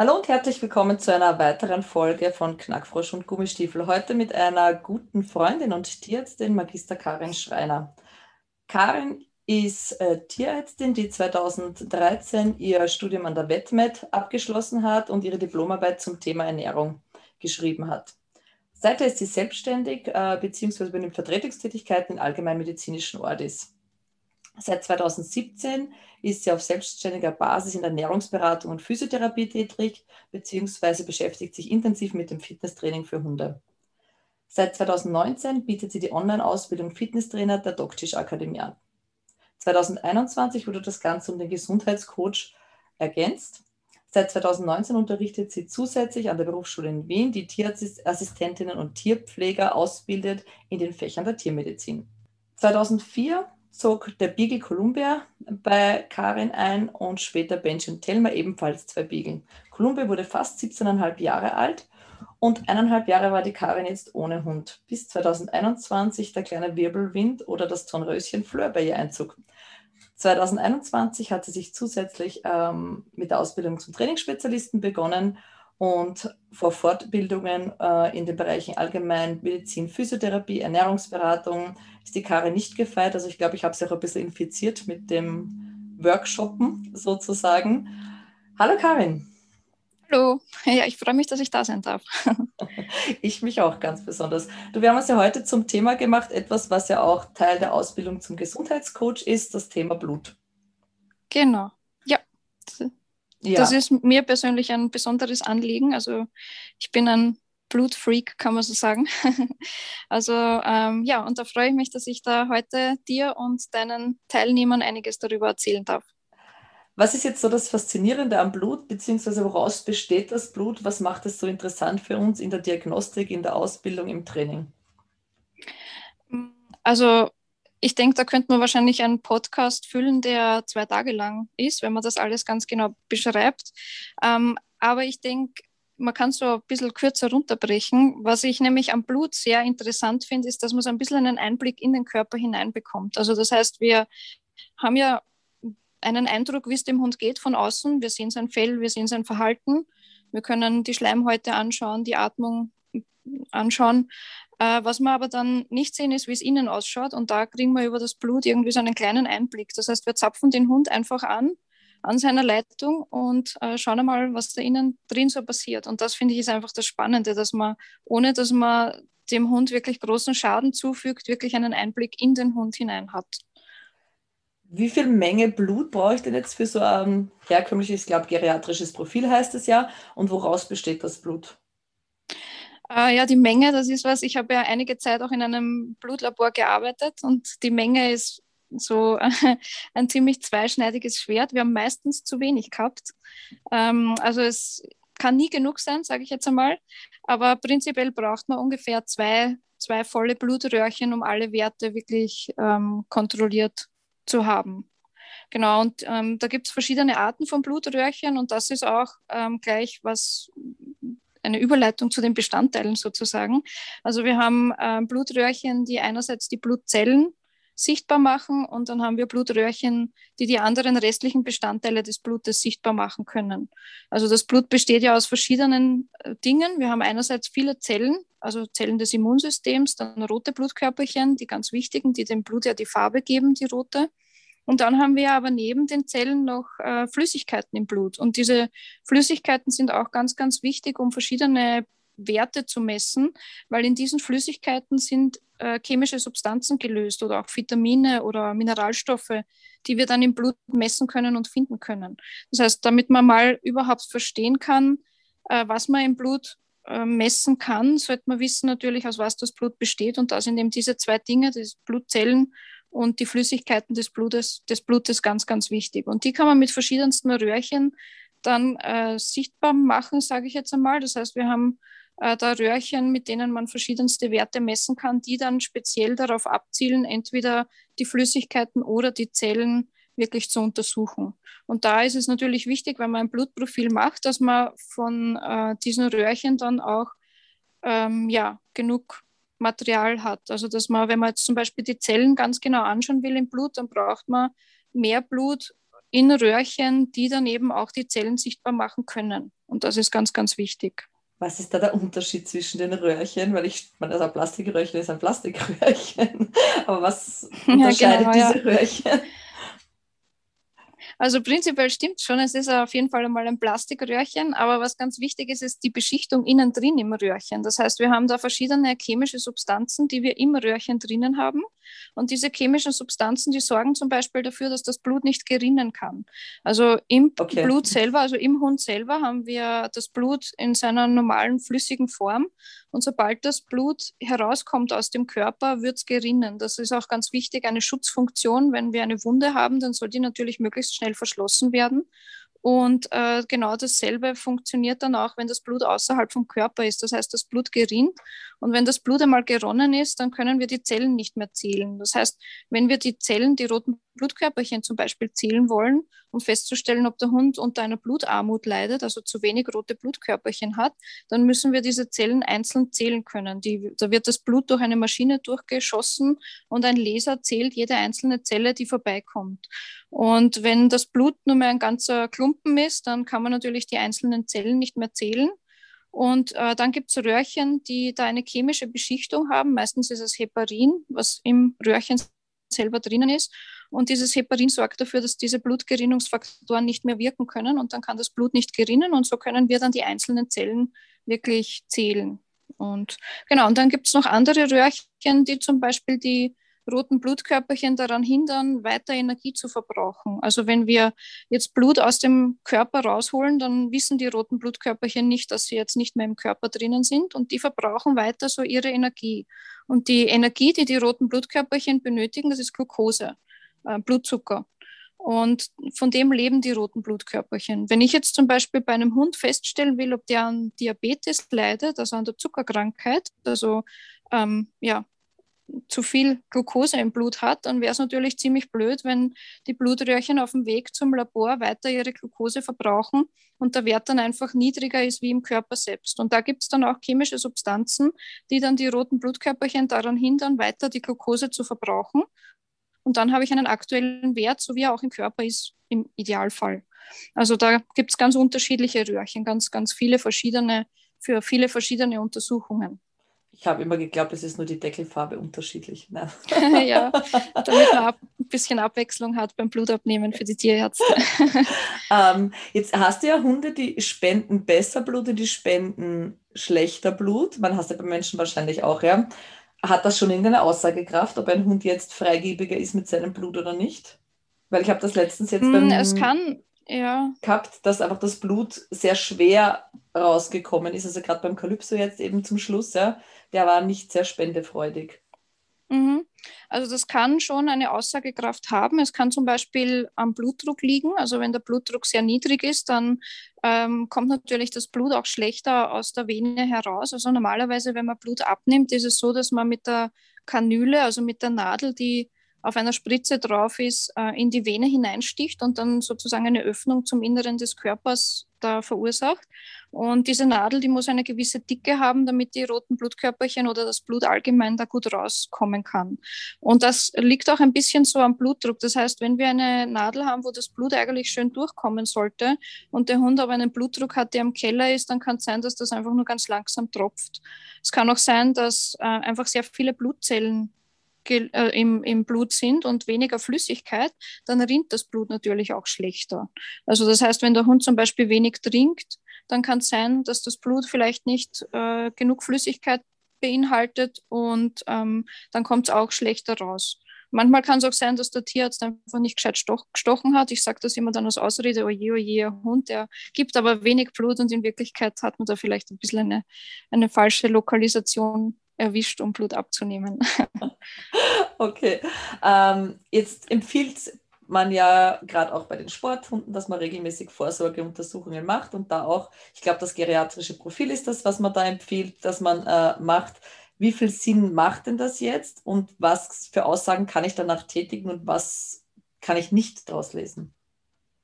Hallo und herzlich willkommen zu einer weiteren Folge von Knackfrosch und Gummistiefel. Heute mit einer guten Freundin und Tierärztin, Magister Karin Schreiner. Karin ist äh, Tierärztin, die 2013 ihr Studium an der WetMed abgeschlossen hat und ihre Diplomarbeit zum Thema Ernährung geschrieben hat. Seither ist sie selbstständig äh, bzw. übernimmt Vertretungstätigkeiten in allgemeinmedizinischen Ordis. Seit 2017 ist sie auf selbstständiger Basis in Ernährungsberatung und Physiotherapie tätig, beziehungsweise beschäftigt sich intensiv mit dem Fitnesstraining für Hunde. Seit 2019 bietet sie die Online-Ausbildung Fitnesstrainer der Doktisch Akademie an. 2021 wurde das Ganze um den Gesundheitscoach ergänzt. Seit 2019 unterrichtet sie zusätzlich an der Berufsschule in Wien, die Tierassistentinnen und Tierpfleger ausbildet in den Fächern der Tiermedizin. 2004 zog der Beagle Columbia bei Karin ein und später Benjamin Telmer ebenfalls zwei Beagle. Columbia wurde fast 17,5 Jahre alt und eineinhalb Jahre war die Karin jetzt ohne Hund, bis 2021 der kleine Wirbelwind oder das Tonröschen Fleur bei ihr einzog. 2021 hat sie sich zusätzlich ähm, mit der Ausbildung zum Trainingsspezialisten begonnen und vor Fortbildungen äh, in den Bereichen Allgemein, Medizin, Physiotherapie, Ernährungsberatung ist die Karin nicht gefeit. Also ich glaube, ich habe sie auch ein bisschen infiziert mit dem Workshoppen sozusagen. Hallo Karin. Hallo, ja, ich freue mich, dass ich da sein darf. ich mich auch ganz besonders. Du, wir haben uns ja heute zum Thema gemacht, etwas, was ja auch Teil der Ausbildung zum Gesundheitscoach ist, das Thema Blut. Genau, ja. Das ist mir persönlich ein besonderes Anliegen. Also ich bin ein Blutfreak, kann man so sagen. also ähm, ja, und da freue ich mich, dass ich da heute dir und deinen Teilnehmern einiges darüber erzählen darf. Was ist jetzt so das Faszinierende am Blut, beziehungsweise woraus besteht das Blut? Was macht es so interessant für uns in der Diagnostik, in der Ausbildung, im Training? Also ich denke, da könnte man wahrscheinlich einen Podcast füllen, der zwei Tage lang ist, wenn man das alles ganz genau beschreibt. Ähm, aber ich denke, man kann so ein bisschen kürzer runterbrechen. Was ich nämlich am Blut sehr interessant finde, ist, dass man so ein bisschen einen Einblick in den Körper hineinbekommt. Also das heißt, wir haben ja einen Eindruck, wie es dem Hund geht von außen. Wir sehen sein Fell, wir sehen sein Verhalten. Wir können die Schleimhäute anschauen, die Atmung anschauen. Äh, was wir aber dann nicht sehen, ist, wie es innen ausschaut. Und da kriegen wir über das Blut irgendwie so einen kleinen Einblick. Das heißt, wir zapfen den Hund einfach an, an seiner Leitung und äh, schauen einmal, was da innen drin so passiert. Und das finde ich ist einfach das Spannende, dass man, ohne dass man dem Hund wirklich großen Schaden zufügt, wirklich einen Einblick in den Hund hinein hat. Wie viel Menge Blut brauche ich denn jetzt für so ein herkömmliches, ich glaube, geriatrisches Profil heißt es ja? Und woraus besteht das Blut? Äh, ja, die Menge, das ist was. Ich habe ja einige Zeit auch in einem Blutlabor gearbeitet und die Menge ist so ein ziemlich zweischneidiges Schwert. Wir haben meistens zu wenig gehabt. Ähm, also es kann nie genug sein, sage ich jetzt einmal. Aber prinzipiell braucht man ungefähr zwei, zwei volle Blutröhrchen, um alle Werte wirklich ähm, kontrolliert zu haben. Genau, und ähm, da gibt es verschiedene Arten von Blutröhrchen und das ist auch ähm, gleich was eine Überleitung zu den Bestandteilen sozusagen. Also wir haben äh, Blutröhrchen, die einerseits die Blutzellen sichtbar machen und dann haben wir Blutröhrchen, die die anderen restlichen Bestandteile des Blutes sichtbar machen können. Also das Blut besteht ja aus verschiedenen äh, Dingen. Wir haben einerseits viele Zellen, also Zellen des Immunsystems, dann rote Blutkörperchen, die ganz wichtigen, die dem Blut ja die Farbe geben, die rote. Und dann haben wir aber neben den Zellen noch äh, Flüssigkeiten im Blut. Und diese Flüssigkeiten sind auch ganz, ganz wichtig, um verschiedene Werte zu messen, weil in diesen Flüssigkeiten sind äh, chemische Substanzen gelöst oder auch Vitamine oder Mineralstoffe, die wir dann im Blut messen können und finden können. Das heißt, damit man mal überhaupt verstehen kann, äh, was man im Blut äh, messen kann, sollte man wissen natürlich, aus was das Blut besteht. Und da sind eben diese zwei Dinge, das Blutzellen und die Flüssigkeiten des Blutes, des Blutes ganz, ganz wichtig. Und die kann man mit verschiedensten Röhrchen dann äh, sichtbar machen, sage ich jetzt einmal. Das heißt, wir haben äh, da Röhrchen, mit denen man verschiedenste Werte messen kann, die dann speziell darauf abzielen, entweder die Flüssigkeiten oder die Zellen wirklich zu untersuchen. Und da ist es natürlich wichtig, wenn man ein Blutprofil macht, dass man von äh, diesen Röhrchen dann auch ähm, ja, genug Material hat. Also dass man, wenn man jetzt zum Beispiel die Zellen ganz genau anschauen will im Blut, dann braucht man mehr Blut in Röhrchen, die dann eben auch die Zellen sichtbar machen können. Und das ist ganz, ganz wichtig. Was ist da der Unterschied zwischen den Röhrchen? Weil ich meine, also ein Plastikröhrchen ist ein Plastikröhrchen. Aber was unterscheidet ja, genau, diese ja. Röhrchen? Also prinzipiell stimmt schon, es ist auf jeden Fall einmal ein Plastikröhrchen, aber was ganz wichtig ist, ist die Beschichtung innen drin im Röhrchen. Das heißt, wir haben da verschiedene chemische Substanzen, die wir im Röhrchen drinnen haben. Und diese chemischen Substanzen, die sorgen zum Beispiel dafür, dass das Blut nicht gerinnen kann. Also im okay. Blut selber, also im Hund selber, haben wir das Blut in seiner normalen flüssigen Form. Und sobald das Blut herauskommt aus dem Körper, wird es gerinnen. Das ist auch ganz wichtig, eine Schutzfunktion. Wenn wir eine Wunde haben, dann soll die natürlich möglichst schnell verschlossen werden. Und äh, genau dasselbe funktioniert dann auch, wenn das Blut außerhalb vom Körper ist. Das heißt, das Blut gerinnt. Und wenn das Blut einmal geronnen ist, dann können wir die Zellen nicht mehr zählen. Das heißt, wenn wir die Zellen, die roten Blutkörperchen zum Beispiel zählen wollen, um festzustellen, ob der Hund unter einer Blutarmut leidet, also zu wenig rote Blutkörperchen hat, dann müssen wir diese Zellen einzeln zählen können. Die, da wird das Blut durch eine Maschine durchgeschossen und ein Laser zählt jede einzelne Zelle, die vorbeikommt. Und wenn das Blut nur mehr ein ganzer Klumpen ist, dann kann man natürlich die einzelnen Zellen nicht mehr zählen. Und äh, dann gibt es Röhrchen, die da eine chemische Beschichtung haben. Meistens ist es Heparin, was im Röhrchen selber drinnen ist. Und dieses Heparin sorgt dafür, dass diese Blutgerinnungsfaktoren nicht mehr wirken können und dann kann das Blut nicht gerinnen und so können wir dann die einzelnen Zellen wirklich zählen. Und genau, und dann gibt es noch andere Röhrchen, die zum Beispiel die roten Blutkörperchen daran hindern, weiter Energie zu verbrauchen. Also wenn wir jetzt Blut aus dem Körper rausholen, dann wissen die roten Blutkörperchen nicht, dass sie jetzt nicht mehr im Körper drinnen sind und die verbrauchen weiter so ihre Energie. Und die Energie, die die roten Blutkörperchen benötigen, das ist Glucose äh, Blutzucker. Und von dem leben die roten Blutkörperchen. Wenn ich jetzt zum Beispiel bei einem Hund feststellen will, ob der an Diabetes leidet, also an der Zuckerkrankheit, also ähm, ja, zu viel Glucose im Blut hat, dann wäre es natürlich ziemlich blöd, wenn die Blutröhrchen auf dem Weg zum Labor weiter ihre Glucose verbrauchen und der Wert dann einfach niedriger ist wie im Körper selbst. Und da gibt es dann auch chemische Substanzen, die dann die roten Blutkörperchen daran hindern, weiter die Glucose zu verbrauchen und dann habe ich einen aktuellen Wert, so wie er auch im Körper ist, im Idealfall. Also da gibt es ganz unterschiedliche Röhrchen, ganz, ganz viele verschiedene, für viele verschiedene Untersuchungen. Ich habe immer geglaubt, es ist nur die Deckelfarbe unterschiedlich. ja, damit man ein bisschen Abwechslung hat beim Blutabnehmen für die Tierärzte. ähm, jetzt hast du ja Hunde, die spenden besser Blut und die spenden schlechter Blut. Man hast ja bei Menschen wahrscheinlich auch, ja. Hat das schon irgendeine Aussagekraft, ob ein Hund jetzt freigebiger ist mit seinem Blut oder nicht? Weil ich habe das letztens jetzt hm, beim es kann, ja. gehabt, dass einfach das Blut sehr schwer rausgekommen ist. Also gerade beim Kalypso jetzt eben zum Schluss, ja, der war nicht sehr spendefreudig. Mhm. Also das kann schon eine Aussagekraft haben. Es kann zum Beispiel am Blutdruck liegen. Also wenn der Blutdruck sehr niedrig ist, dann ähm, kommt natürlich das Blut auch schlechter aus der Vene heraus. Also normalerweise, wenn man Blut abnimmt, ist es so, dass man mit der Kanüle, also mit der Nadel, die auf einer Spritze drauf ist, äh, in die Vene hineinsticht und dann sozusagen eine Öffnung zum Inneren des Körpers da verursacht. Und diese Nadel, die muss eine gewisse Dicke haben, damit die roten Blutkörperchen oder das Blut allgemein da gut rauskommen kann. Und das liegt auch ein bisschen so am Blutdruck. Das heißt, wenn wir eine Nadel haben, wo das Blut eigentlich schön durchkommen sollte und der Hund aber einen Blutdruck hat, der im Keller ist, dann kann es sein, dass das einfach nur ganz langsam tropft. Es kann auch sein, dass äh, einfach sehr viele Blutzellen äh, im, im Blut sind und weniger Flüssigkeit, dann rinnt das Blut natürlich auch schlechter. Also das heißt, wenn der Hund zum Beispiel wenig trinkt, dann kann es sein, dass das Blut vielleicht nicht äh, genug Flüssigkeit beinhaltet und ähm, dann kommt es auch schlechter raus. Manchmal kann es auch sein, dass der Tierarzt einfach nicht gescheit gestochen hat. Ich sage das immer dann als Ausrede, oje, oje, Hund, der gibt aber wenig Blut und in Wirklichkeit hat man da vielleicht ein bisschen eine, eine falsche Lokalisation erwischt, um Blut abzunehmen. okay. Ähm, jetzt empfiehlt man ja gerade auch bei den Sporthunden, dass man regelmäßig Vorsorgeuntersuchungen macht und da auch, ich glaube, das geriatrische Profil ist das, was man da empfiehlt, dass man äh, macht. Wie viel Sinn macht denn das jetzt und was für Aussagen kann ich danach tätigen und was kann ich nicht daraus lesen?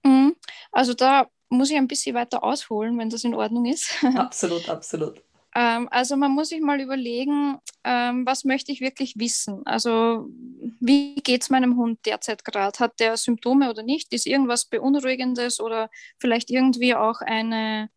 Mhm. Also da muss ich ein bisschen weiter ausholen, wenn das in Ordnung ist. Absolut, absolut. Ähm, also man muss sich mal überlegen, ähm, was möchte ich wirklich wissen? Also wie geht es meinem Hund derzeit gerade? Hat der Symptome oder nicht? Ist irgendwas Beunruhigendes oder vielleicht irgendwie auch eine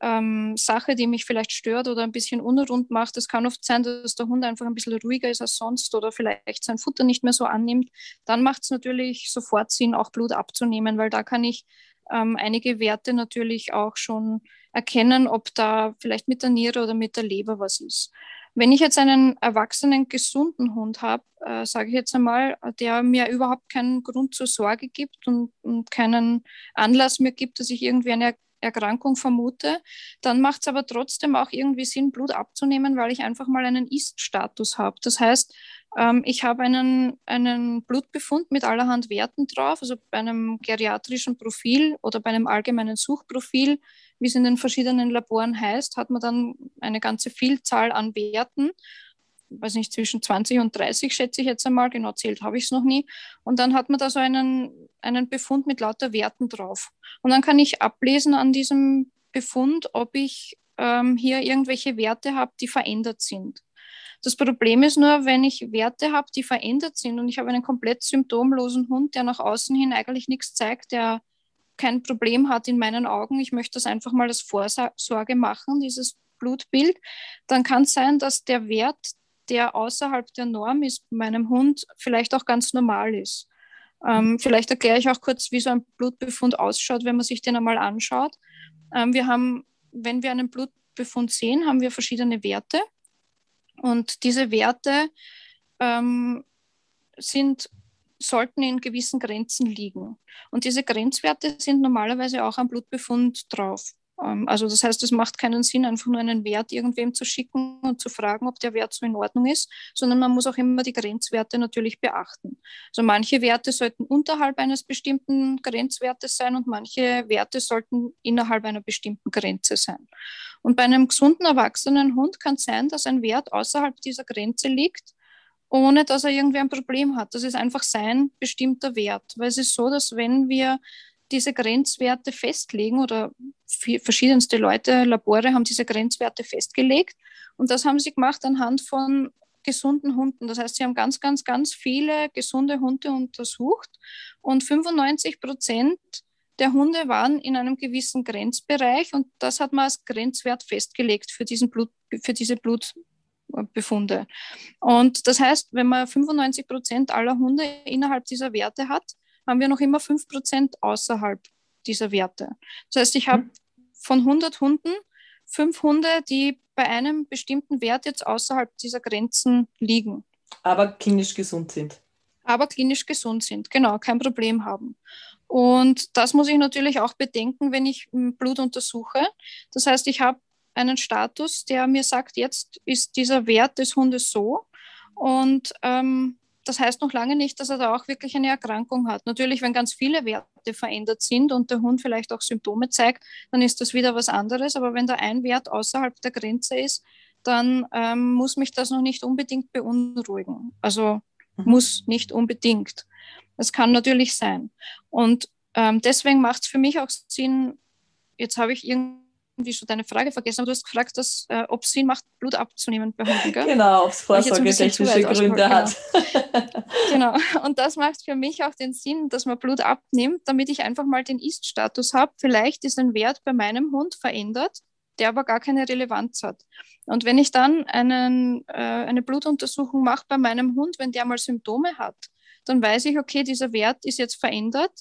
ähm, Sache, die mich vielleicht stört oder ein bisschen unrund macht. Es kann oft sein, dass der Hund einfach ein bisschen ruhiger ist als sonst oder vielleicht sein Futter nicht mehr so annimmt. Dann macht es natürlich sofort Sinn, auch Blut abzunehmen, weil da kann ich ähm, einige Werte natürlich auch schon erkennen, ob da vielleicht mit der Niere oder mit der Leber was ist. Wenn ich jetzt einen erwachsenen, gesunden Hund habe, äh, sage ich jetzt einmal, der mir überhaupt keinen Grund zur Sorge gibt und, und keinen Anlass mehr gibt, dass ich irgendwie eine Erkrankung vermute, dann macht es aber trotzdem auch irgendwie Sinn, Blut abzunehmen, weil ich einfach mal einen Ist-Status habe. Das heißt, ähm, ich habe einen, einen Blutbefund mit allerhand Werten drauf, also bei einem geriatrischen Profil oder bei einem allgemeinen Suchprofil, wie es in den verschiedenen Laboren heißt, hat man dann eine ganze Vielzahl an Werten weiß nicht, zwischen 20 und 30 schätze ich jetzt einmal, genau zählt habe ich es noch nie. Und dann hat man da so einen, einen Befund mit lauter Werten drauf. Und dann kann ich ablesen an diesem Befund, ob ich ähm, hier irgendwelche Werte habe, die verändert sind. Das Problem ist nur, wenn ich Werte habe, die verändert sind und ich habe einen komplett symptomlosen Hund, der nach außen hin eigentlich nichts zeigt, der kein Problem hat in meinen Augen, ich möchte das einfach mal als Vorsorge machen, dieses Blutbild, dann kann es sein, dass der Wert, der außerhalb der Norm ist, bei meinem Hund vielleicht auch ganz normal ist. Ähm, vielleicht erkläre ich auch kurz, wie so ein Blutbefund ausschaut, wenn man sich den einmal anschaut. Ähm, wir haben, wenn wir einen Blutbefund sehen, haben wir verschiedene Werte. Und diese Werte ähm, sind, sollten in gewissen Grenzen liegen. Und diese Grenzwerte sind normalerweise auch am Blutbefund drauf. Ähm, also das heißt, es macht keinen Sinn, einfach nur einen Wert irgendwem zu schicken und zu fragen, ob der Wert so in Ordnung ist, sondern man muss auch immer die Grenzwerte natürlich beachten. Also manche Werte sollten unterhalb eines bestimmten Grenzwertes sein und manche Werte sollten innerhalb einer bestimmten Grenze sein. Und bei einem gesunden erwachsenen Hund kann es sein, dass ein Wert außerhalb dieser Grenze liegt ohne dass er irgendwie ein Problem hat. Das ist einfach sein bestimmter Wert. Weil es ist so, dass wenn wir diese Grenzwerte festlegen oder verschiedenste Leute, Labore haben diese Grenzwerte festgelegt. Und das haben sie gemacht anhand von gesunden Hunden. Das heißt, sie haben ganz, ganz, ganz viele gesunde Hunde untersucht und 95 Prozent der Hunde waren in einem gewissen Grenzbereich und das hat man als Grenzwert festgelegt für, diesen Blut, für diese Blutbefunde. Und das heißt, wenn man 95 Prozent aller Hunde innerhalb dieser Werte hat, haben wir noch immer 5% außerhalb dieser Werte. Das heißt, ich habe mhm. von 100 Hunden fünf Hunde, die bei einem bestimmten Wert jetzt außerhalb dieser Grenzen liegen. Aber klinisch gesund sind. Aber klinisch gesund sind, genau, kein Problem haben. Und das muss ich natürlich auch bedenken, wenn ich Blut untersuche. Das heißt, ich habe einen Status, der mir sagt, jetzt ist dieser Wert des Hundes so. Und ähm, das heißt noch lange nicht, dass er da auch wirklich eine Erkrankung hat. Natürlich, wenn ganz viele Werte verändert sind und der Hund vielleicht auch Symptome zeigt, dann ist das wieder was anderes. Aber wenn da ein Wert außerhalb der Grenze ist, dann ähm, muss mich das noch nicht unbedingt beunruhigen. Also mhm. muss nicht unbedingt. Es kann natürlich sein. Und ähm, deswegen macht es für mich auch Sinn, jetzt habe ich irgendwie irgendwie schon deine Frage vergessen, aber du hast gefragt, dass, äh, ob es Sinn macht, Blut abzunehmen bei Hunden, gell? Genau, ob es vorsorgetechnische Gründe hat. Genau. genau. Und das macht für mich auch den Sinn, dass man Blut abnimmt, damit ich einfach mal den Ist-Status habe. Vielleicht ist ein Wert bei meinem Hund verändert, der aber gar keine Relevanz hat. Und wenn ich dann einen, äh, eine Blutuntersuchung mache bei meinem Hund, wenn der mal Symptome hat, dann weiß ich, okay, dieser Wert ist jetzt verändert,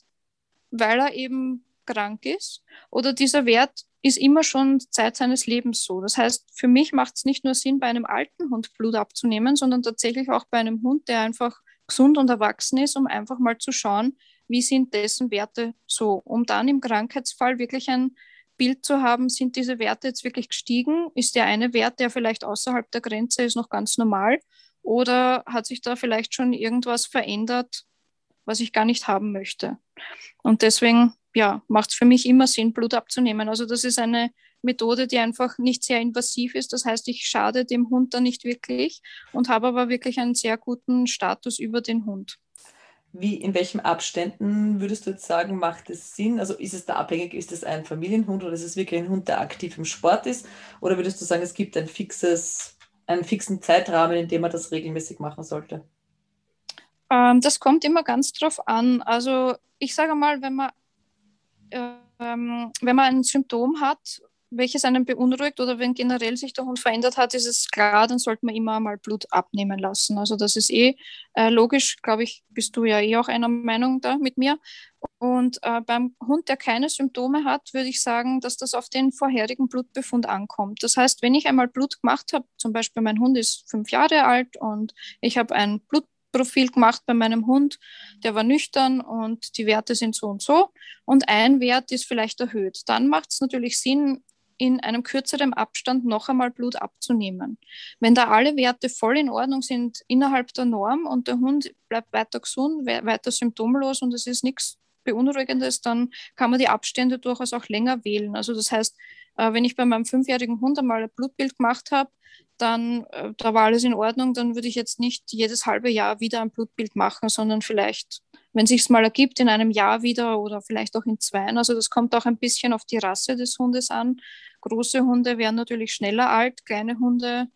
weil er eben krank ist oder dieser Wert ist immer schon Zeit seines Lebens so. Das heißt, für mich macht es nicht nur Sinn, bei einem alten Hund Blut abzunehmen, sondern tatsächlich auch bei einem Hund, der einfach gesund und erwachsen ist, um einfach mal zu schauen, wie sind dessen Werte so, um dann im Krankheitsfall wirklich ein Bild zu haben, sind diese Werte jetzt wirklich gestiegen? Ist der eine Wert, der vielleicht außerhalb der Grenze ist, noch ganz normal? Oder hat sich da vielleicht schon irgendwas verändert, was ich gar nicht haben möchte. Und deswegen ja, macht es für mich immer Sinn, Blut abzunehmen. Also das ist eine Methode, die einfach nicht sehr invasiv ist. Das heißt, ich schade dem Hund da nicht wirklich und habe aber wirklich einen sehr guten Status über den Hund. Wie, in welchen Abständen würdest du jetzt sagen, macht es Sinn? Also ist es da abhängig, ist es ein Familienhund oder ist es wirklich ein Hund, der aktiv im Sport ist? Oder würdest du sagen, es gibt ein fixes, einen fixen Zeitrahmen, in dem man das regelmäßig machen sollte? Ähm, das kommt immer ganz drauf an. Also ich sage mal, wenn man, ähm, wenn man ein Symptom hat, welches einen beunruhigt oder wenn generell sich der Hund verändert hat, ist es klar, dann sollte man immer mal Blut abnehmen lassen. Also das ist eh äh, logisch, glaube ich, bist du ja eh auch einer Meinung da mit mir. Und äh, beim Hund, der keine Symptome hat, würde ich sagen, dass das auf den vorherigen Blutbefund ankommt. Das heißt, wenn ich einmal Blut gemacht habe, zum Beispiel mein Hund ist fünf Jahre alt und ich habe ein Blut Profil gemacht bei meinem Hund, der war nüchtern und die Werte sind so und so und ein Wert ist vielleicht erhöht. Dann macht es natürlich Sinn, in einem kürzeren Abstand noch einmal Blut abzunehmen. Wenn da alle Werte voll in Ordnung sind innerhalb der Norm und der Hund bleibt weiter gesund, weiter symptomlos und es ist nichts Beunruhigendes, dann kann man die Abstände durchaus auch länger wählen. Also das heißt, äh, wenn ich bei meinem fünfjährigen Hund einmal ein Blutbild gemacht habe, dann äh, da war alles in Ordnung, dann würde ich jetzt nicht jedes halbe Jahr wieder ein Blutbild machen, sondern vielleicht, wenn sich es mal ergibt, in einem Jahr wieder oder vielleicht auch in zwei. Also das kommt auch ein bisschen auf die Rasse des Hundes an. Große Hunde werden natürlich schneller alt, kleine Hunde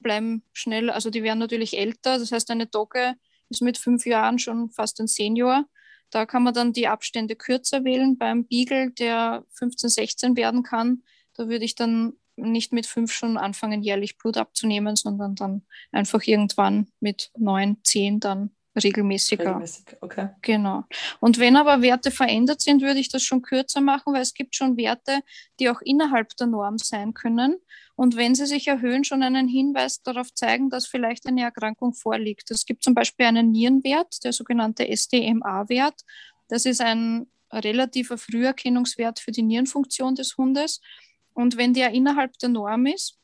bleiben schnell, also die werden natürlich älter. Das heißt, eine Dogge ist mit fünf Jahren schon fast ein Senior. Da kann man dann die Abstände kürzer wählen. Beim Beagle, der 15, 16 werden kann, da würde ich dann nicht mit fünf schon anfangen, jährlich Blut abzunehmen, sondern dann einfach irgendwann mit neun, zehn dann regelmäßiger. Regelmäßig, okay. Genau. Und wenn aber Werte verändert sind, würde ich das schon kürzer machen, weil es gibt schon Werte, die auch innerhalb der Norm sein können. Und wenn sie sich erhöhen, schon einen Hinweis darauf zeigen, dass vielleicht eine Erkrankung vorliegt. Es gibt zum Beispiel einen Nierenwert, der sogenannte SDMA-Wert. Das ist ein relativer Früherkennungswert für die Nierenfunktion des Hundes. Und wenn der innerhalb der Norm ist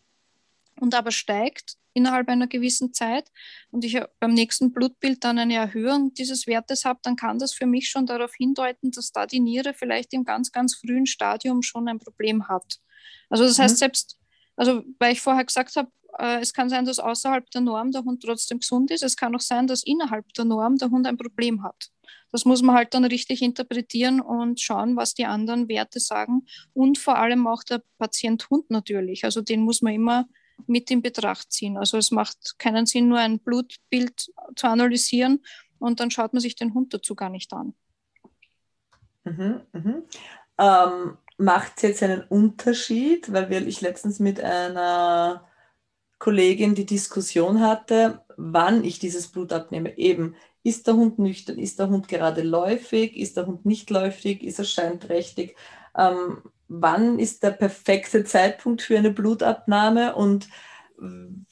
und aber steigt, innerhalb einer gewissen Zeit und ich beim nächsten Blutbild dann eine Erhöhung dieses Wertes habe, dann kann das für mich schon darauf hindeuten, dass da die Niere vielleicht im ganz, ganz frühen Stadium schon ein Problem hat. Also das mhm. heißt, selbst, also weil ich vorher gesagt habe, äh, es kann sein, dass außerhalb der Norm der Hund trotzdem gesund ist. Es kann auch sein, dass innerhalb der Norm der Hund ein Problem hat. Das muss man halt dann richtig interpretieren und schauen, was die anderen Werte sagen. Und vor allem auch der Patient-Hund natürlich. Also den muss man immer mit in Betracht ziehen. Also es macht keinen Sinn, nur ein Blutbild zu analysieren und dann schaut man sich den Hund dazu gar nicht an. Mhm, mhm. Ähm, macht es jetzt einen Unterschied, weil wir, ich letztens mit einer Kollegin die Diskussion hatte, wann ich dieses Blut abnehme. Eben, ist der Hund nüchtern, ist der Hund gerade läufig, ist der Hund nicht läufig, ist er scheinträchtig? Ähm, wann ist der perfekte Zeitpunkt für eine Blutabnahme und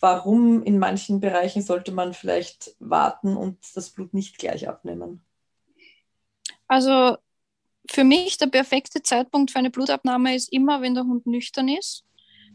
warum in manchen Bereichen sollte man vielleicht warten und das Blut nicht gleich abnehmen? Also für mich der perfekte Zeitpunkt für eine Blutabnahme ist immer, wenn der Hund nüchtern ist.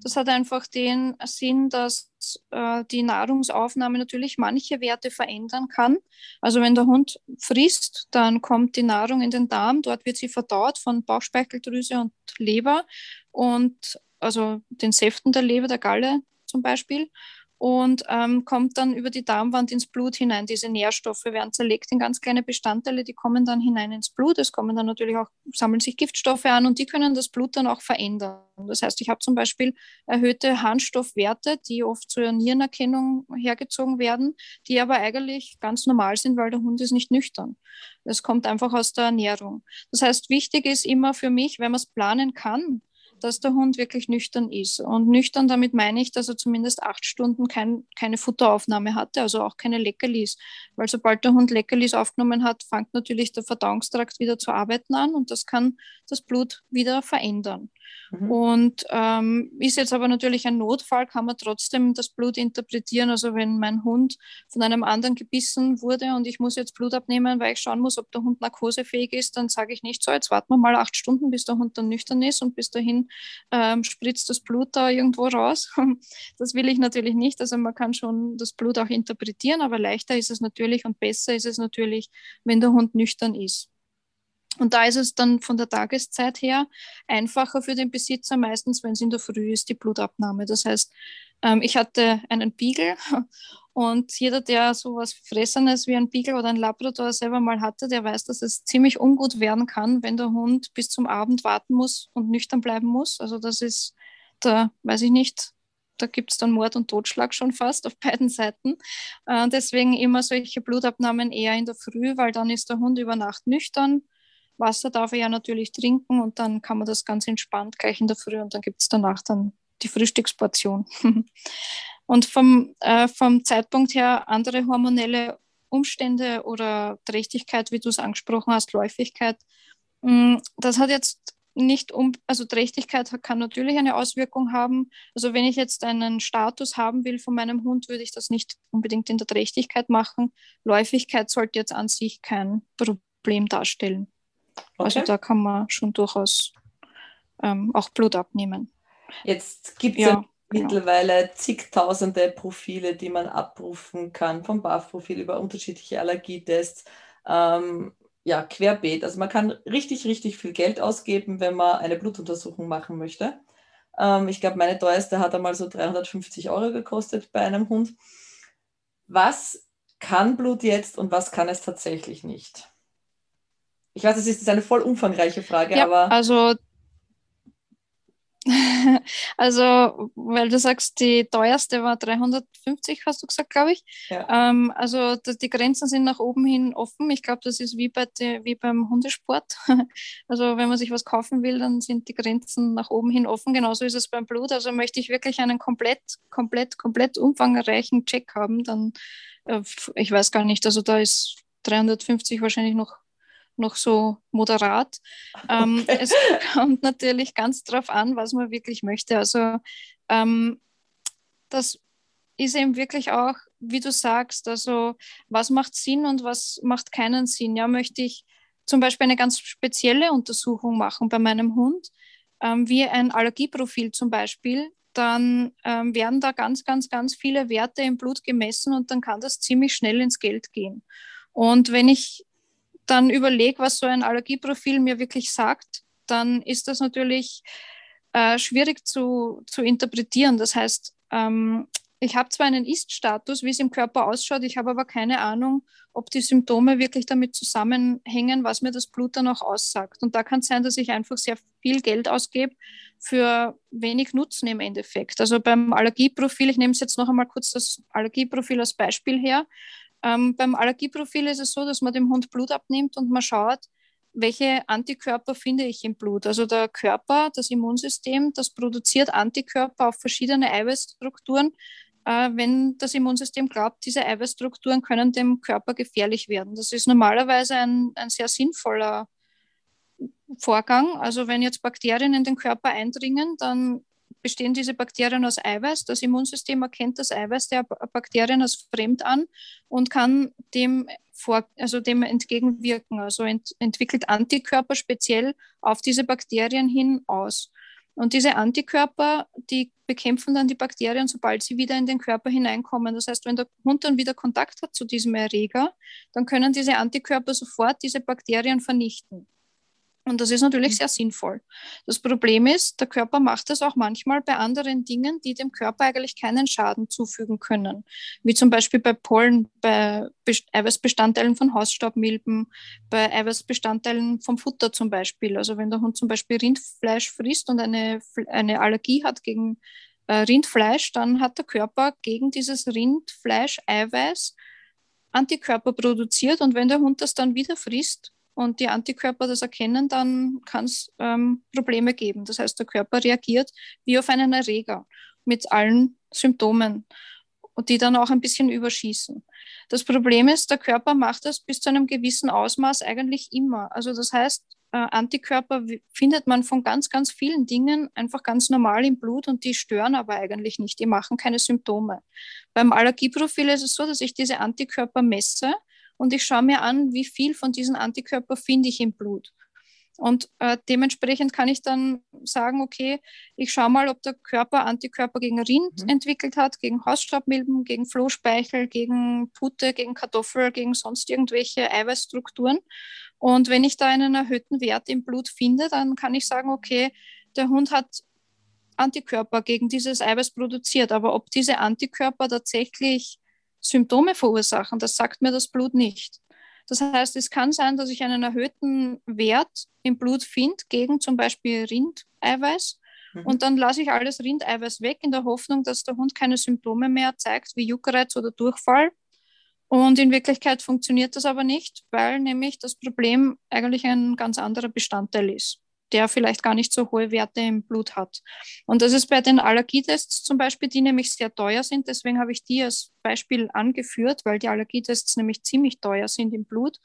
Das hat einfach den Sinn, dass äh, die Nahrungsaufnahme natürlich manche Werte verändern kann. Also wenn der Hund frisst, dann kommt die Nahrung in den Darm, dort wird sie verdaut von Bauchspeicheldrüse und Leber und also den Säften der Leber, der Galle zum Beispiel und ähm, kommt dann über die Darmwand ins Blut hinein. Diese Nährstoffe werden zerlegt in ganz kleine Bestandteile, die kommen dann hinein ins Blut. Es kommen dann natürlich auch, sammeln sich Giftstoffe an und die können das Blut dann auch verändern. Das heißt, ich habe zum Beispiel erhöhte Harnstoffwerte, die oft zur Nierenerkennung hergezogen werden, die aber eigentlich ganz normal sind, weil der Hund ist nicht nüchtern. Das kommt einfach aus der Ernährung. Das heißt, wichtig ist immer für mich, wenn man es planen kann, dass der Hund wirklich nüchtern ist. Und nüchtern, damit meine ich, dass er zumindest acht Stunden kein, keine Futteraufnahme hatte, also auch keine Leckerlis. Weil sobald der Hund Leckerlis aufgenommen hat, fängt natürlich der Verdauungstrakt wieder zu arbeiten an und das kann das Blut wieder verändern. Mhm. Und ähm, ist jetzt aber natürlich ein Notfall, kann man trotzdem das Blut interpretieren. Also wenn mein Hund von einem anderen gebissen wurde und ich muss jetzt Blut abnehmen, weil ich schauen muss, ob der Hund narkosefähig ist, dann sage ich nicht so, jetzt warten wir mal acht Stunden, bis der Hund dann nüchtern ist und bis dahin ähm, spritzt das Blut da irgendwo raus. das will ich natürlich nicht. Also man kann schon das Blut auch interpretieren, aber leichter ist es natürlich und besser ist es natürlich, wenn der Hund nüchtern ist. Und da ist es dann von der Tageszeit her einfacher für den Besitzer, meistens, wenn es in der Früh ist, die Blutabnahme. Das heißt, ähm, ich hatte einen Beagle und jeder, der sowas Fressenes wie ein Beagle oder ein Labrador selber mal hatte, der weiß, dass es ziemlich ungut werden kann, wenn der Hund bis zum Abend warten muss und nüchtern bleiben muss. Also das ist, da weiß ich nicht, da gibt es dann Mord und Totschlag schon fast auf beiden Seiten. Äh, deswegen immer solche Blutabnahmen eher in der Früh, weil dann ist der Hund über Nacht nüchtern Wasser darf er ja natürlich trinken und dann kann man das ganz entspannt gleich in der Früh und dann gibt es danach dann die Frühstücksportion. und vom, äh, vom Zeitpunkt her andere hormonelle Umstände oder Trächtigkeit, wie du es angesprochen hast, Läufigkeit, mh, mm, das hat jetzt nicht um, also Trächtigkeit kann natürlich eine Auswirkung haben. Also wenn ich jetzt einen Status haben will von meinem Hund, würde ich das nicht unbedingt in der Trächtigkeit machen. Läufigkeit sollte jetzt an sich kein Problem darstellen. Also okay. Also da kann man schon durchaus ähm, auch Blut abnehmen. Jetzt gibt es ja, ja genau. mittlerweile zigtausende Profile, die man abrufen kann, vom BAF-Profil über unterschiedliche Allergietests. Ähm, ja, querbeet. Also man kann richtig, richtig viel Geld ausgeben, wenn man eine Blutuntersuchung machen möchte. Ähm, ich glaube, meine teuerste hat einmal so 350 Euro gekostet bei einem Hund. Was kann Blut jetzt und was kann es tatsächlich nicht? Ich weiß, es ist eine voll umfangreiche Frage, ja, aber. Also, also, weil du sagst, die teuerste war 350, hast du gesagt, glaube ich. Ja. Ähm, also die Grenzen sind nach oben hin offen. Ich glaube, das ist wie, bei die, wie beim Hundesport. also wenn man sich was kaufen will, dann sind die Grenzen nach oben hin offen. Genauso ist es beim Blut. Also möchte ich wirklich einen komplett, komplett, komplett umfangreichen Check haben, dann, äh, ich weiß gar nicht, also da ist 350 wahrscheinlich noch noch so moderat. Ähm, okay. es kommt natürlich ganz darauf an, was man wirklich möchte. Also ähm, das ist eben wirklich auch, wie du sagst, also was macht Sinn und was macht keinen Sinn. Ja, möchte ich zum Beispiel eine ganz spezielle Untersuchung machen bei meinem Hund, ähm, wie ein Allergieprofil zum Beispiel, dann ähm, werden da ganz, ganz, ganz viele Werte im Blut gemessen und dann kann das ziemlich schnell ins Geld gehen. Und wenn ich dann überlege, was so ein Allergieprofil mir wirklich sagt, dann ist das natürlich äh, schwierig zu, zu interpretieren. Das heißt, ähm, ich habe zwar einen Ist-Status, wie es im Körper ausschaut, ich habe aber keine Ahnung, ob die Symptome wirklich damit zusammenhängen, was mir das Blut dann auch aussagt. Und da kann es sein, dass ich einfach sehr viel Geld ausgebe für wenig Nutzen im Endeffekt. Also beim Allergieprofil, ich nehme es jetzt noch einmal kurz das Allergieprofil als Beispiel her. Ähm, beim Allergieprofil ist es so, dass man dem Hund Blut abnimmt und man schaut, welche Antikörper finde ich im Blut. Also der Körper, das Immunsystem, das produziert Antikörper auf verschiedene Eiweißstrukturen, äh, wenn das Immunsystem glaubt, diese Eiweißstrukturen können dem Körper gefährlich werden. Das ist normalerweise ein, ein sehr sinnvoller Vorgang. Also wenn jetzt Bakterien in den Körper eindringen, dann bestehen diese Bakterien aus Eiweiß. Das Immunsystem erkennt das Eiweiß der Bakterien als fremd an und kann dem, vor, also dem entgegenwirken. Also ent, entwickelt Antikörper speziell auf diese Bakterien hin aus. Und diese Antikörper, die bekämpfen dann die Bakterien, sobald sie wieder in den Körper hineinkommen. Das heißt, wenn der Hund dann wieder Kontakt hat zu diesem Erreger, dann können diese Antikörper sofort diese Bakterien vernichten. Und das ist natürlich mhm. sehr sinnvoll. Das Problem ist, der Körper macht das auch manchmal bei anderen Dingen, die dem Körper eigentlich keinen Schaden zufügen können. Wie zum Beispiel bei Pollen, bei Eiweißbestandteilen von Hausstaubmilben, bei Eiweißbestandteilen vom Futter zum Beispiel. Also wenn der Hund zum Beispiel Rindfleisch frisst und eine, eine Allergie hat gegen äh, Rindfleisch, dann hat der Körper gegen dieses Rindfleisch Eiweiß Antikörper produziert und wenn der Hund das dann wieder frisst, und die Antikörper das erkennen, dann kann es ähm, Probleme geben. Das heißt, der Körper reagiert wie auf einen Erreger mit allen Symptomen. die dann auch ein bisschen überschießen. Das Problem ist, der Körper macht das bis zu einem gewissen Ausmaß eigentlich immer. Also das heißt, äh, Antikörper findet man von ganz, ganz vielen Dingen einfach ganz normal im Blut und die stören aber eigentlich nicht. Die machen keine Symptome. Beim Allergieprofil ist es so, dass ich diese Antikörper messe und ich schaue mir an, wie viel von diesen Antikörper finde ich im Blut. Und äh, dementsprechend kann ich dann sagen, okay, ich schaue mal, ob der Körper Antikörper gegen Rind mhm. entwickelt hat, gegen Hausstaubmilben, gegen Flohspeichel, gegen Pute, gegen Kartoffel, gegen sonst irgendwelche Eiweißstrukturen. Und wenn ich da einen erhöhten Wert im Blut finde, dann kann ich sagen, okay, der Hund hat Antikörper gegen dieses Eiweiß produziert. Aber ob diese Antikörper tatsächlich Symptome verursachen, das sagt mir das Blut nicht. Das heißt, es kann sein, dass ich einen erhöhten Wert im Blut finde gegen zum Beispiel Rindeiweiß. Mhm. Und dann lasse ich alles Rindeiweiß weg in der Hoffnung, dass der Hund keine Symptome mehr zeigt, wie Juckreiz oder Durchfall. Und in Wirklichkeit funktioniert das aber nicht, weil nämlich das Problem eigentlich ein ganz anderer Bestandteil ist der vielleicht gar nicht so hohe Werte im Blut hat. Und das ist bei den Allergietests zum Beispiel, die nämlich sehr teuer sind. Deswegen habe ich die als Beispiel angeführt, weil die Allergietests nämlich ziemlich teuer sind im Blut.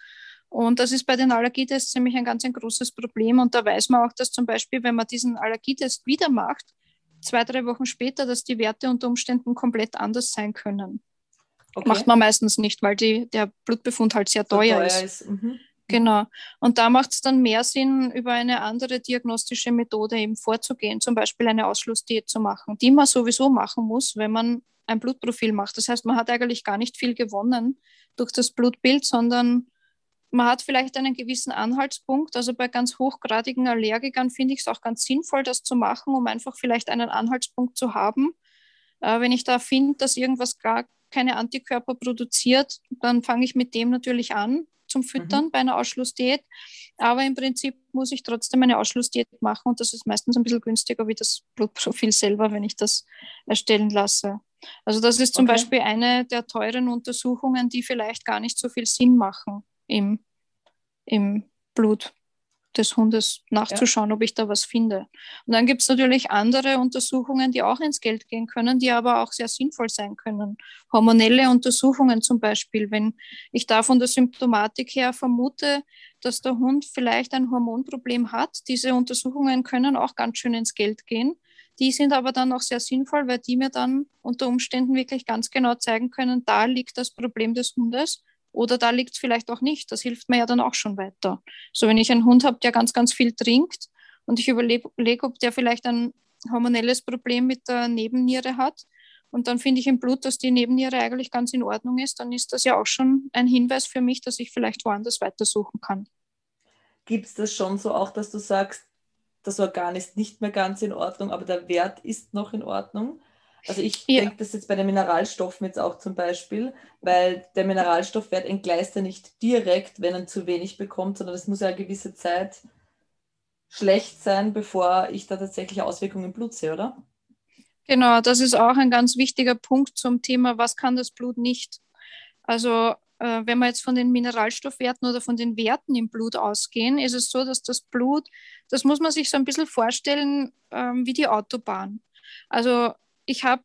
Und das ist bei den Allergietests nämlich ein ganz ein großes Problem. Und da weiß man auch, dass zum Beispiel, wenn man diesen Allergietest wieder macht, zwei, drei Wochen später, dass die Werte unter Umständen komplett anders sein können. Okay. Macht man meistens nicht, weil die, der Blutbefund halt sehr so teuer, teuer, ist. ist. Mhm. Genau. Und da macht es dann mehr Sinn, über eine andere diagnostische Methode eben vorzugehen, zum Beispiel eine Ausschlussdiät zu machen, die man sowieso machen muss, wenn man ein Blutprofil macht. Das heißt, man hat eigentlich gar nicht viel gewonnen durch das Blutbild, sondern man hat vielleicht einen gewissen Anhaltspunkt. Also bei ganz hochgradigen Allergikern finde ich es auch ganz sinnvoll, das zu machen, um einfach vielleicht einen Anhaltspunkt zu haben. Äh, wenn ich da finde, dass irgendwas gar keine Antikörper produziert, dann fange ich mit dem natürlich an zum Füttern mhm. bei einer Ausschlussdiät. Aber im Prinzip muss ich trotzdem eine Ausschlussdiät machen und das ist meistens ein bisschen günstiger wie das Blutprofil selber, wenn ich das erstellen lasse. Also das ist zum okay. Beispiel eine der teuren Untersuchungen, die vielleicht gar nicht so viel Sinn machen im, im Blut des Hundes nachzuschauen, ja. ob ich da was finde. Und dann gibt es natürlich andere Untersuchungen, die auch ins Geld gehen können, die aber auch sehr sinnvoll sein können. Hormonelle Untersuchungen zum Beispiel, wenn ich da von der Symptomatik her vermute, dass der Hund vielleicht ein Hormonproblem hat. Diese Untersuchungen können auch ganz schön ins Geld gehen. Die sind aber dann auch sehr sinnvoll, weil die mir dann unter Umständen wirklich ganz genau zeigen können, da liegt das Problem des Hundes oder da liegt es vielleicht auch nicht. Das hilft mir ja dann auch schon weiter. So, wenn ich einen Hund habe, der ganz, ganz viel trinkt und ich überlege, ob der vielleicht ein hormonelles Problem mit der Nebenniere hat und dann finde ich im Blut, dass die Nebenniere eigentlich ganz in Ordnung ist, dann ist das ja auch schon ein Hinweis für mich, dass ich vielleicht woanders weitersuchen kann. Gibt es das schon so auch, dass du sagst, das Organ ist nicht mehr ganz in Ordnung, aber der Wert ist noch in Ordnung? Also ich ja. denke das jetzt bei den Mineralstoffen jetzt auch zum Beispiel, weil der Mineralstoffwert entgleist ja nicht direkt, wenn er zu wenig bekommt, sondern es muss ja eine gewisse Zeit schlecht sein, bevor ich da tatsächlich Auswirkungen im Blut sehe, oder? Genau, das ist auch ein ganz wichtiger Punkt zum Thema, was kann das Blut nicht? Also äh, wenn wir jetzt von den Mineralstoffwerten oder von den Werten im Blut ausgehen, ist es so, dass das Blut, das muss man sich so ein bisschen vorstellen ähm, wie die Autobahn. Also ich habe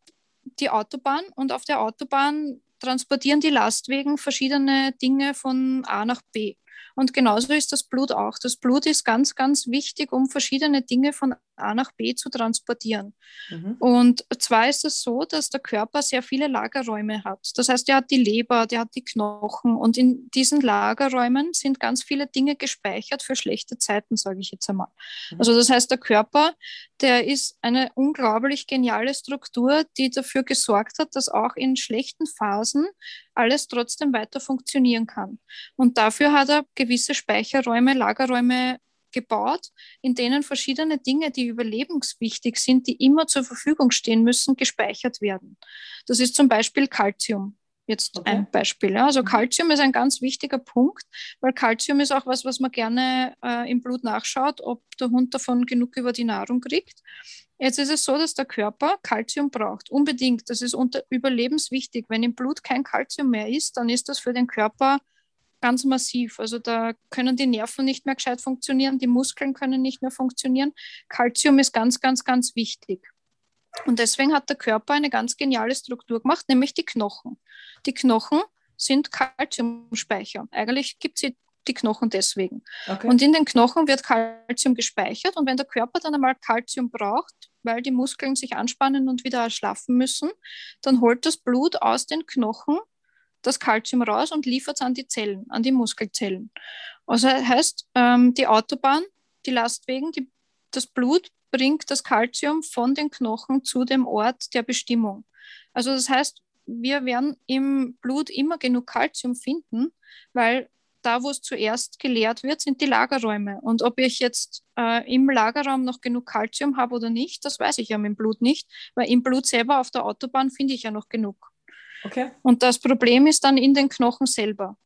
die Autobahn und auf der Autobahn transportieren die Lastwagen verschiedene Dinge von A nach B. Und genauso ist das Blut auch. Das Blut ist ganz, ganz wichtig, um verschiedene Dinge von A nach B zu transportieren. Mhm. Und zwar ist es so, dass der Körper sehr viele Lagerräume hat. Das heißt, er hat die Leber, der hat die Knochen und in diesen Lagerräumen sind ganz viele Dinge gespeichert für schlechte Zeiten, sage ich jetzt einmal. Mhm. Also das heißt, der Körper, der ist eine unglaublich geniale Struktur, die dafür gesorgt hat, dass auch in schlechten Phasen alles trotzdem weiter funktionieren kann. Und dafür hat er gewisse Speicherräume, Lagerräume gebaut, in denen verschiedene Dinge, die überlebenswichtig sind, die immer zur Verfügung stehen müssen, gespeichert werden. Das ist zum Beispiel Calcium. Jetzt okay. ein Beispiel. Ja. Also Calcium ist ein ganz wichtiger Punkt, weil Calcium ist auch was, was man gerne äh, im Blut nachschaut, ob der Hund davon genug über die Nahrung kriegt. Jetzt ist es so, dass der Körper Kalzium braucht, unbedingt. Das ist unter, überlebenswichtig. Wenn im Blut kein Kalzium mehr ist, dann ist das für den Körper ganz massiv. Also da können die Nerven nicht mehr gescheit funktionieren, die Muskeln können nicht mehr funktionieren. Kalzium ist ganz, ganz, ganz wichtig. Und deswegen hat der Körper eine ganz geniale Struktur gemacht, nämlich die Knochen. Die Knochen sind Kalziumspeicher. Eigentlich gibt es die Knochen deswegen. Okay. Und in den Knochen wird Kalzium gespeichert und wenn der Körper dann einmal Kalzium braucht, weil die Muskeln sich anspannen und wieder erschlaffen müssen, dann holt das Blut aus den Knochen das Kalzium raus und liefert es an die Zellen, an die Muskelzellen. Also heißt, ähm, die Autobahn, die Lastwegen, die, das Blut bringt das Kalzium von den Knochen zu dem Ort der Bestimmung. Also das heißt, wir werden im Blut immer genug Kalzium finden, weil da, wo es zuerst geleert wird, sind die Lagerräume. Und ob ich jetzt äh, im Lagerraum noch genug Kalzium habe oder nicht, das weiß ich ja mit dem Blut nicht, weil im Blut selber auf der Autobahn finde ich ja noch genug. Okay. Und das Problem ist dann in den Knochen selber.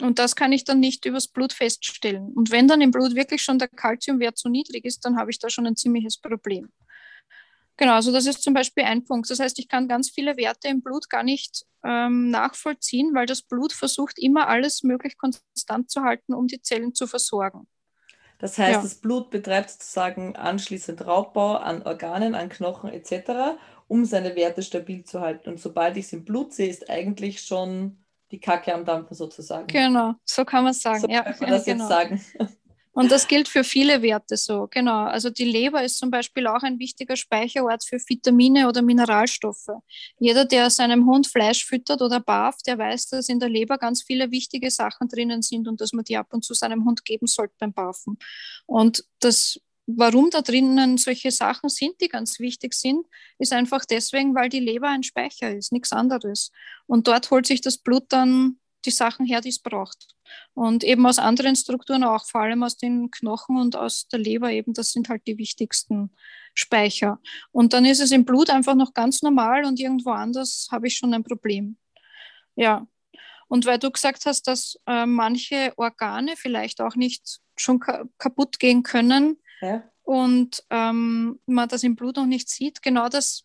Und das kann ich dann nicht übers Blut feststellen. Und wenn dann im Blut wirklich schon der Kalziumwert zu niedrig ist, dann habe ich da schon ein ziemliches Problem. Genau, also das ist zum Beispiel ein Punkt. Das heißt, ich kann ganz viele Werte im Blut gar nicht ähm, nachvollziehen, weil das Blut versucht immer alles möglich konstant zu halten, um die Zellen zu versorgen. Das heißt, ja. das Blut betreibt sozusagen anschließend Raubbau an Organen, an Knochen etc., um seine Werte stabil zu halten. Und sobald ich es im Blut sehe, ist eigentlich schon die Kacke am Dampfen sozusagen. Genau, so kann man sagen. So ja, kann man das genau. jetzt sagen. Und das gilt für viele Werte so, genau. Also die Leber ist zum Beispiel auch ein wichtiger Speicherort für Vitamine oder Mineralstoffe. Jeder, der seinem Hund Fleisch füttert oder barft, der weiß, dass in der Leber ganz viele wichtige Sachen drinnen sind und dass man die ab und zu seinem Hund geben sollte beim Barfen. Und das Warum da drinnen solche Sachen sind, die ganz wichtig sind, ist einfach deswegen, weil die Leber ein Speicher ist, nichts anderes. Und dort holt sich das Blut dann die Sachen her, die es braucht. Und eben aus anderen Strukturen auch, vor allem aus den Knochen und aus der Leber eben, das sind halt die wichtigsten Speicher. Und dann ist es im Blut einfach noch ganz normal und irgendwo anders habe ich schon ein Problem. Ja. Und weil du gesagt hast, dass äh, manche Organe vielleicht auch nicht schon ka kaputt gehen können ja. und ähm, man das im Blut noch nicht sieht, genau das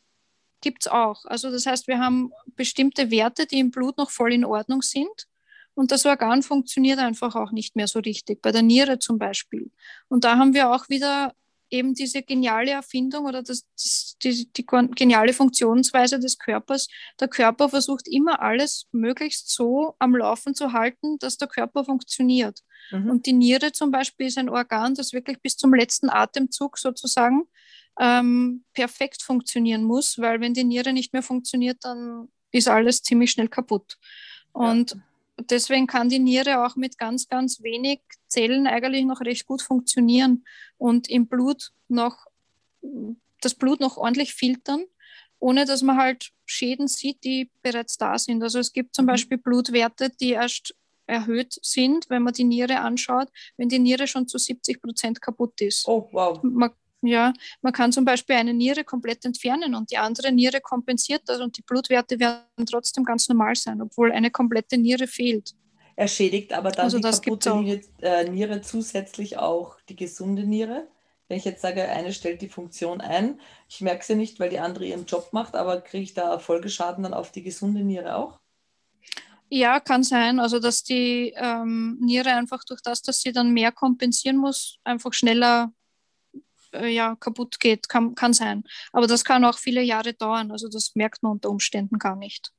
gibt es auch. Also das heißt, wir haben bestimmte Werte, die im Blut noch voll in Ordnung sind. Und das Organ funktioniert einfach auch nicht mehr so richtig, bei der Niere zum Beispiel. Und da haben wir auch wieder eben diese geniale Erfindung oder das, das, die, die geniale Funktionsweise des Körpers. Der Körper versucht immer alles möglichst so am Laufen zu halten, dass der Körper funktioniert. Mhm. Und die Niere zum Beispiel ist ein Organ, das wirklich bis zum letzten Atemzug sozusagen ähm, perfekt funktionieren muss, weil wenn die Niere nicht mehr funktioniert, dann ist alles ziemlich schnell kaputt. Und ja. Deswegen kann die Niere auch mit ganz, ganz wenig Zellen eigentlich noch recht gut funktionieren und im Blut noch das Blut noch ordentlich filtern, ohne dass man halt Schäden sieht, die bereits da sind. Also es gibt zum mhm. Beispiel Blutwerte, die erst erhöht sind, wenn man die Niere anschaut, wenn die Niere schon zu 70 Prozent kaputt ist. Oh, wow. Man ja, man kann zum Beispiel eine Niere komplett entfernen und die andere Niere kompensiert das und die Blutwerte werden trotzdem ganz normal sein, obwohl eine komplette Niere fehlt. Er schädigt aber dann also die kaputte Niere, äh, Niere zusätzlich auch die gesunde Niere. Wenn ich jetzt sage, eine stellt die Funktion ein, ich merke sie nicht, weil die andere ihren Job macht, aber kriege ich da Folgeschaden dann auf die gesunde Niere auch? Ja, kann sein. Also, dass die ähm, Niere einfach durch das, dass sie dann mehr kompensieren muss, einfach schneller äh, ja, kaputt geht, kann, kann sein. Aber das kann auch viele Jahre dauern. Also das merkt man unter Umständen gar nicht.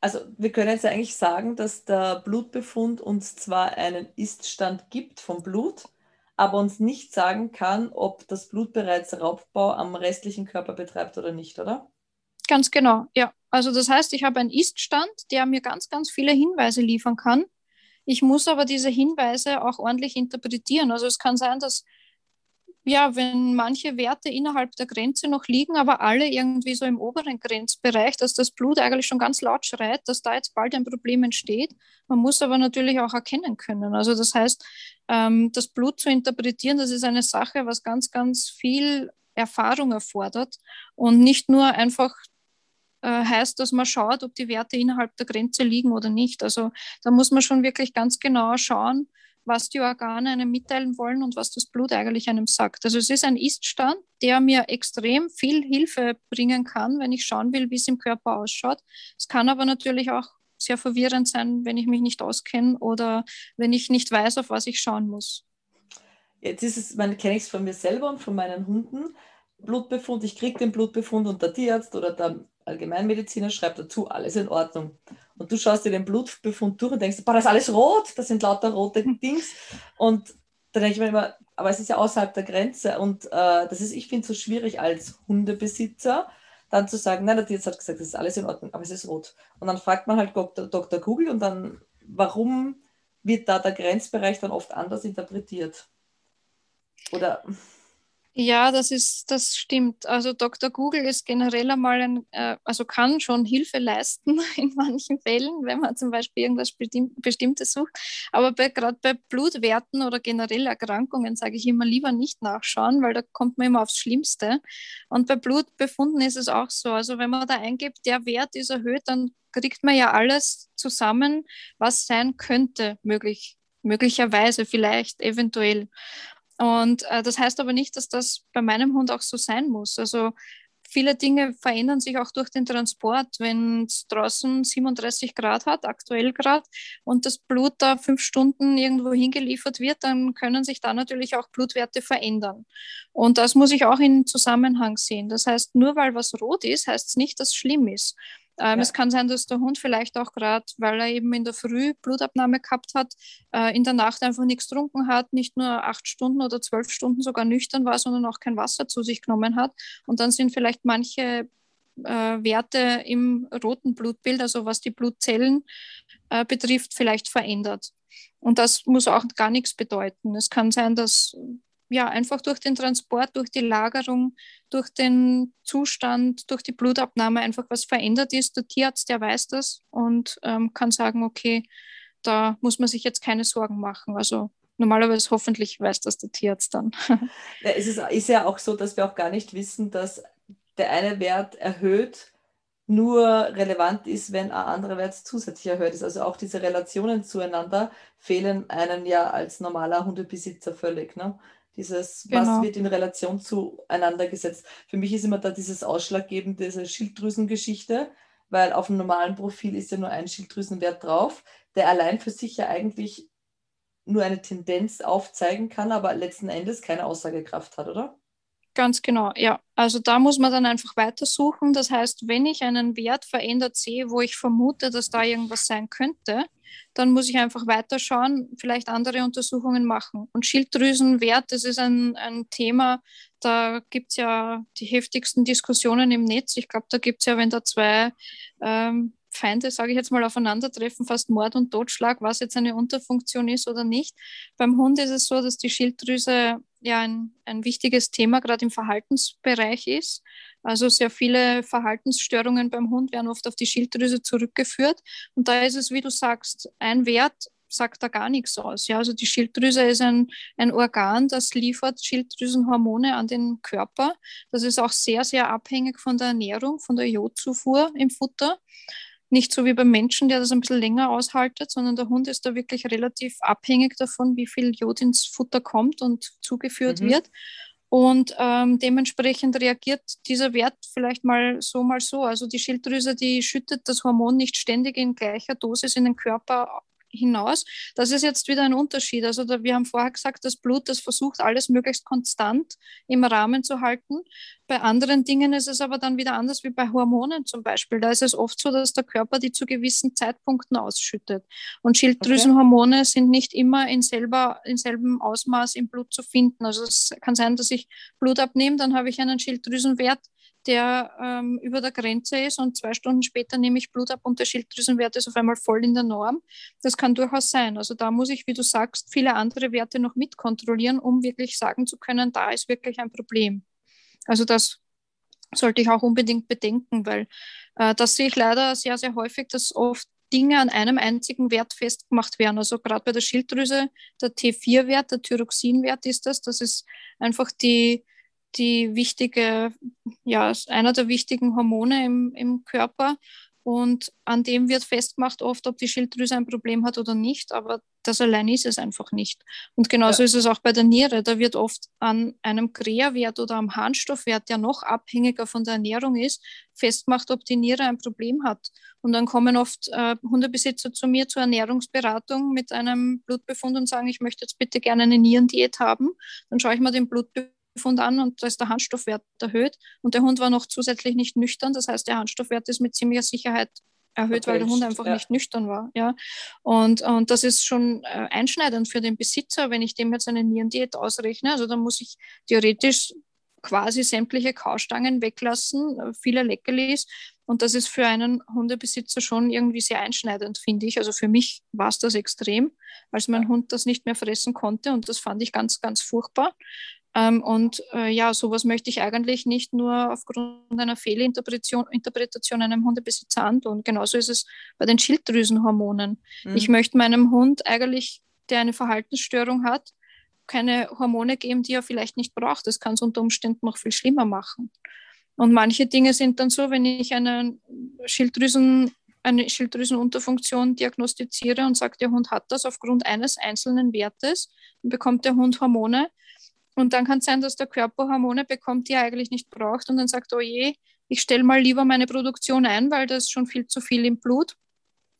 Also wir können jetzt eigentlich sagen, dass der Blutbefund uns zwar einen Iststand gibt vom Blut, aber uns nicht sagen kann, ob das Blut bereits Raubbau am restlichen Körper betreibt oder nicht, oder? Ganz genau, ja. Also das heißt, ich habe einen Iststand, der mir ganz, ganz viele Hinweise liefern kann. Ich muss aber diese Hinweise auch ordentlich interpretieren. Also es kann sein, dass ja, wenn manche Werte innerhalb der Grenze noch liegen, aber alle irgendwie so im oberen Grenzbereich, dass das Blut eigentlich schon ganz laut schreit, dass da jetzt bald ein Problem entsteht. Man muss aber natürlich auch erkennen können. Also das heißt, ähm, das Blut zu interpretieren, das ist eine Sache, was ganz, ganz viel Erfahrung erfordert und nicht nur einfach äh, heißt, dass man schaut, ob die Werte innerhalb der Grenze liegen oder nicht. Also da muss man schon wirklich ganz genau schauen, was die Organe einem mitteilen wollen und was das Blut eigentlich einem sagt. Also es ist ein Iststand, der mir extrem viel Hilfe bringen kann, wenn ich schauen will, wie es im Körper ausschaut. Es kann aber natürlich auch sehr verwirrend sein, wenn ich mich nicht auskenne oder wenn ich nicht weiß, auf was ich schauen muss. Jetzt ist es, man kenne ich es von mir selber und von meinen Hunden. Blutbefund, ich kriege den Blutbefund und der Tierarzt oder der Allgemeinmediziner schreibt dazu, alles in Ordnung. Und du schaust dir den Blutbefund durch und denkst, boah, das ist alles rot, das sind lauter rote Dings. Und da denke ich mir immer, aber es ist ja außerhalb der Grenze. Und äh, das ist, ich finde es so schwierig als Hundebesitzer, dann zu sagen, nein, der Tierarzt hat gesagt, das ist alles in Ordnung, aber es ist rot. Und dann fragt man halt Dr. Dr. Google und dann, warum wird da der Grenzbereich dann oft anders interpretiert? Oder ja, das ist, das stimmt. Also Dr. Google ist generell einmal ein, äh, also kann schon Hilfe leisten in manchen Fällen, wenn man zum Beispiel irgendwas Bestimmtes sucht. Aber gerade bei Blutwerten oder generell Erkrankungen sage ich immer lieber nicht nachschauen, weil da kommt man immer aufs Schlimmste. Und bei Blutbefunden ist es auch so. Also wenn man da eingibt, der Wert ist erhöht, dann kriegt man ja alles zusammen, was sein könnte, möglich, möglicherweise, vielleicht, eventuell. Und äh, das heißt aber nicht, dass das bei meinem Hund auch so sein muss. Also viele Dinge verändern sich auch durch den Transport. Wenn es draußen 37 Grad hat, aktuell Grad, und das Blut da fünf Stunden irgendwo hingeliefert wird, dann können sich da natürlich auch Blutwerte verändern. Und das muss ich auch in Zusammenhang sehen. Das heißt, nur weil was rot ist, heißt es nicht, dass es schlimm ist. Ähm, ja. Es kann sein, dass der Hund vielleicht auch gerade, weil er eben in der Früh Blutabnahme gehabt hat, äh, in der Nacht einfach nichts getrunken hat, nicht nur acht Stunden oder zwölf Stunden sogar nüchtern war, sondern auch kein Wasser zu sich genommen hat. Und dann sind vielleicht manche äh, Werte im roten Blutbild, also was die Blutzellen äh, betrifft, vielleicht verändert. Und das muss auch gar nichts bedeuten. Es kann sein, dass ja, einfach durch den Transport, durch die Lagerung, durch den Zustand, durch die Blutabnahme einfach was verändert ist. Der Tierarzt, der weiß das und ähm, kann sagen, okay, da muss man sich jetzt keine Sorgen machen. Also normalerweise hoffentlich weiß das der Tierarzt dann. Ja, es ist, ist ja auch so, dass wir auch gar nicht wissen, dass der eine Wert erhöht nur relevant ist, wenn ein anderer Wert zusätzlich erhöht ist. Also auch diese Relationen zueinander fehlen einem ja als normaler Hundebesitzer völlig. Ne? Dieses, genau. was wird in Relation zueinander gesetzt. Für mich ist immer da dieses ausschlaggebende, diese Schilddrüsengeschichte, weil auf dem normalen Profil ist ja nur ein Schilddrüsenwert drauf, der allein für sich ja eigentlich nur eine Tendenz aufzeigen kann, aber letzten Endes keine Aussagekraft hat, oder? Ganz genau, ja. Also da muss man dann einfach weitersuchen. Das heißt, wenn ich einen Wert verändert sehe, wo ich vermute, dass da irgendwas sein könnte, dann muss ich einfach weiterschauen, vielleicht andere Untersuchungen machen. Und Schilddrüsenwert, das ist ein, ein Thema, da gibt es ja die heftigsten Diskussionen im Netz. Ich glaube, da gibt es ja, wenn da zwei ähm, Feinde, sage ich jetzt mal, aufeinandertreffen, fast Mord und Totschlag, was jetzt eine Unterfunktion ist oder nicht. Beim Hund ist es so, dass die Schilddrüse ja ein, ein wichtiges Thema gerade im Verhaltensbereich ist. Also sehr viele Verhaltensstörungen beim Hund werden oft auf die Schilddrüse zurückgeführt. Und da ist es, wie du sagst, ein Wert sagt da gar nichts aus. Ja, also die Schilddrüse ist ein, ein Organ, das liefert Schilddrüsenhormone an den Körper. Das ist auch sehr, sehr abhängig von der Ernährung, von der Jodzufuhr im Futter. Nicht so wie beim Menschen, der das ein bisschen länger aushaltet, sondern der Hund ist da wirklich relativ abhängig davon, wie viel Jod ins Futter kommt und zugeführt mhm. wird. Und ähm, dementsprechend reagiert dieser Wert vielleicht mal so, mal so. Also die Schilddrüse, die schüttet das Hormon nicht ständig in gleicher Dosis in den Körper hinaus. Das ist jetzt wieder ein Unterschied. Also da, wir haben vorher gesagt, das Blut, das versucht alles möglichst konstant im Rahmen zu halten. Bei anderen Dingen ist es aber dann wieder anders wie bei Hormonen zum Beispiel. Da ist es oft so, dass der Körper die zu gewissen Zeitpunkten ausschüttet. Und Schilddrüsenhormone okay. sind nicht immer in, selber, in selben Ausmaß im Blut zu finden. Also es kann sein, dass ich Blut abnehme, dann habe ich einen Schilddrüsenwert, der ähm, über der Grenze ist und zwei Stunden später nehme ich Blut ab und der Schilddrüsenwert ist auf einmal voll in der Norm. Das kann durchaus sein. Also da muss ich, wie du sagst, viele andere Werte noch mitkontrollieren, um wirklich sagen zu können, da ist wirklich ein Problem. Also das sollte ich auch unbedingt bedenken, weil äh, das sehe ich leider sehr, sehr häufig, dass oft Dinge an einem einzigen Wert festgemacht werden. Also gerade bei der Schilddrüse, der T4-Wert, der Thyroxinwert ist das. Das ist einfach die, die wichtige, ja, einer der wichtigen Hormone im, im Körper. Und an dem wird festgemacht oft, ob die Schilddrüse ein Problem hat oder nicht, aber das allein ist es einfach nicht. Und genauso ja. ist es auch bei der Niere. Da wird oft an einem Krea-Wert oder am Harnstoffwert, der noch abhängiger von der Ernährung ist, festgemacht, ob die Niere ein Problem hat. Und dann kommen oft äh, Hundebesitzer zu mir zur Ernährungsberatung mit einem Blutbefund und sagen, ich möchte jetzt bitte gerne eine Nierendiät haben. Dann schaue ich mir den Blutbefund Gummifunde an und da ist der Harnstoffwert erhöht und der Hund war noch zusätzlich nicht nüchtern. Das heißt, der Harnstoffwert ist mit ziemlicher Sicherheit erhöht, weil der Hund einfach ja. nicht nüchtern war. Ja. Und, und das ist schon äh, einschneidend für den Besitzer, wenn ich dem jetzt eine Nierendiät ausrechne. Also dann muss ich theoretisch quasi sämtliche Kaustangen weglassen, viele Leckerlis. Und das ist für einen Hundebesitzer schon irgendwie sehr einschneidend, finde ich. Also für mich war es das extrem, als mein Hund das nicht mehr fressen konnte. Und das fand ich ganz, ganz furchtbar. Ähm, und äh, ja, sowas möchte ich eigentlich nicht nur aufgrund einer Fehlinterpretation Interpretation einem Hundebesitzer antun. Genauso ist es bei den Schilddrüsenhormonen. Mhm. Ich möchte meinem Hund eigentlich, der eine Verhaltensstörung hat, keine Hormone geben, die er vielleicht nicht braucht. Das kann es unter Umständen noch viel schlimmer machen. Und manche Dinge sind dann so, wenn ich eine, Schilddrüsen, eine Schilddrüsenunterfunktion diagnostiziere und sage, der Hund hat das aufgrund eines einzelnen Wertes, dann bekommt der Hund Hormone. Und dann kann es sein, dass der Körper Hormone bekommt, die er eigentlich nicht braucht und dann sagt, oh je, ich stelle mal lieber meine Produktion ein, weil da ist schon viel zu viel im Blut.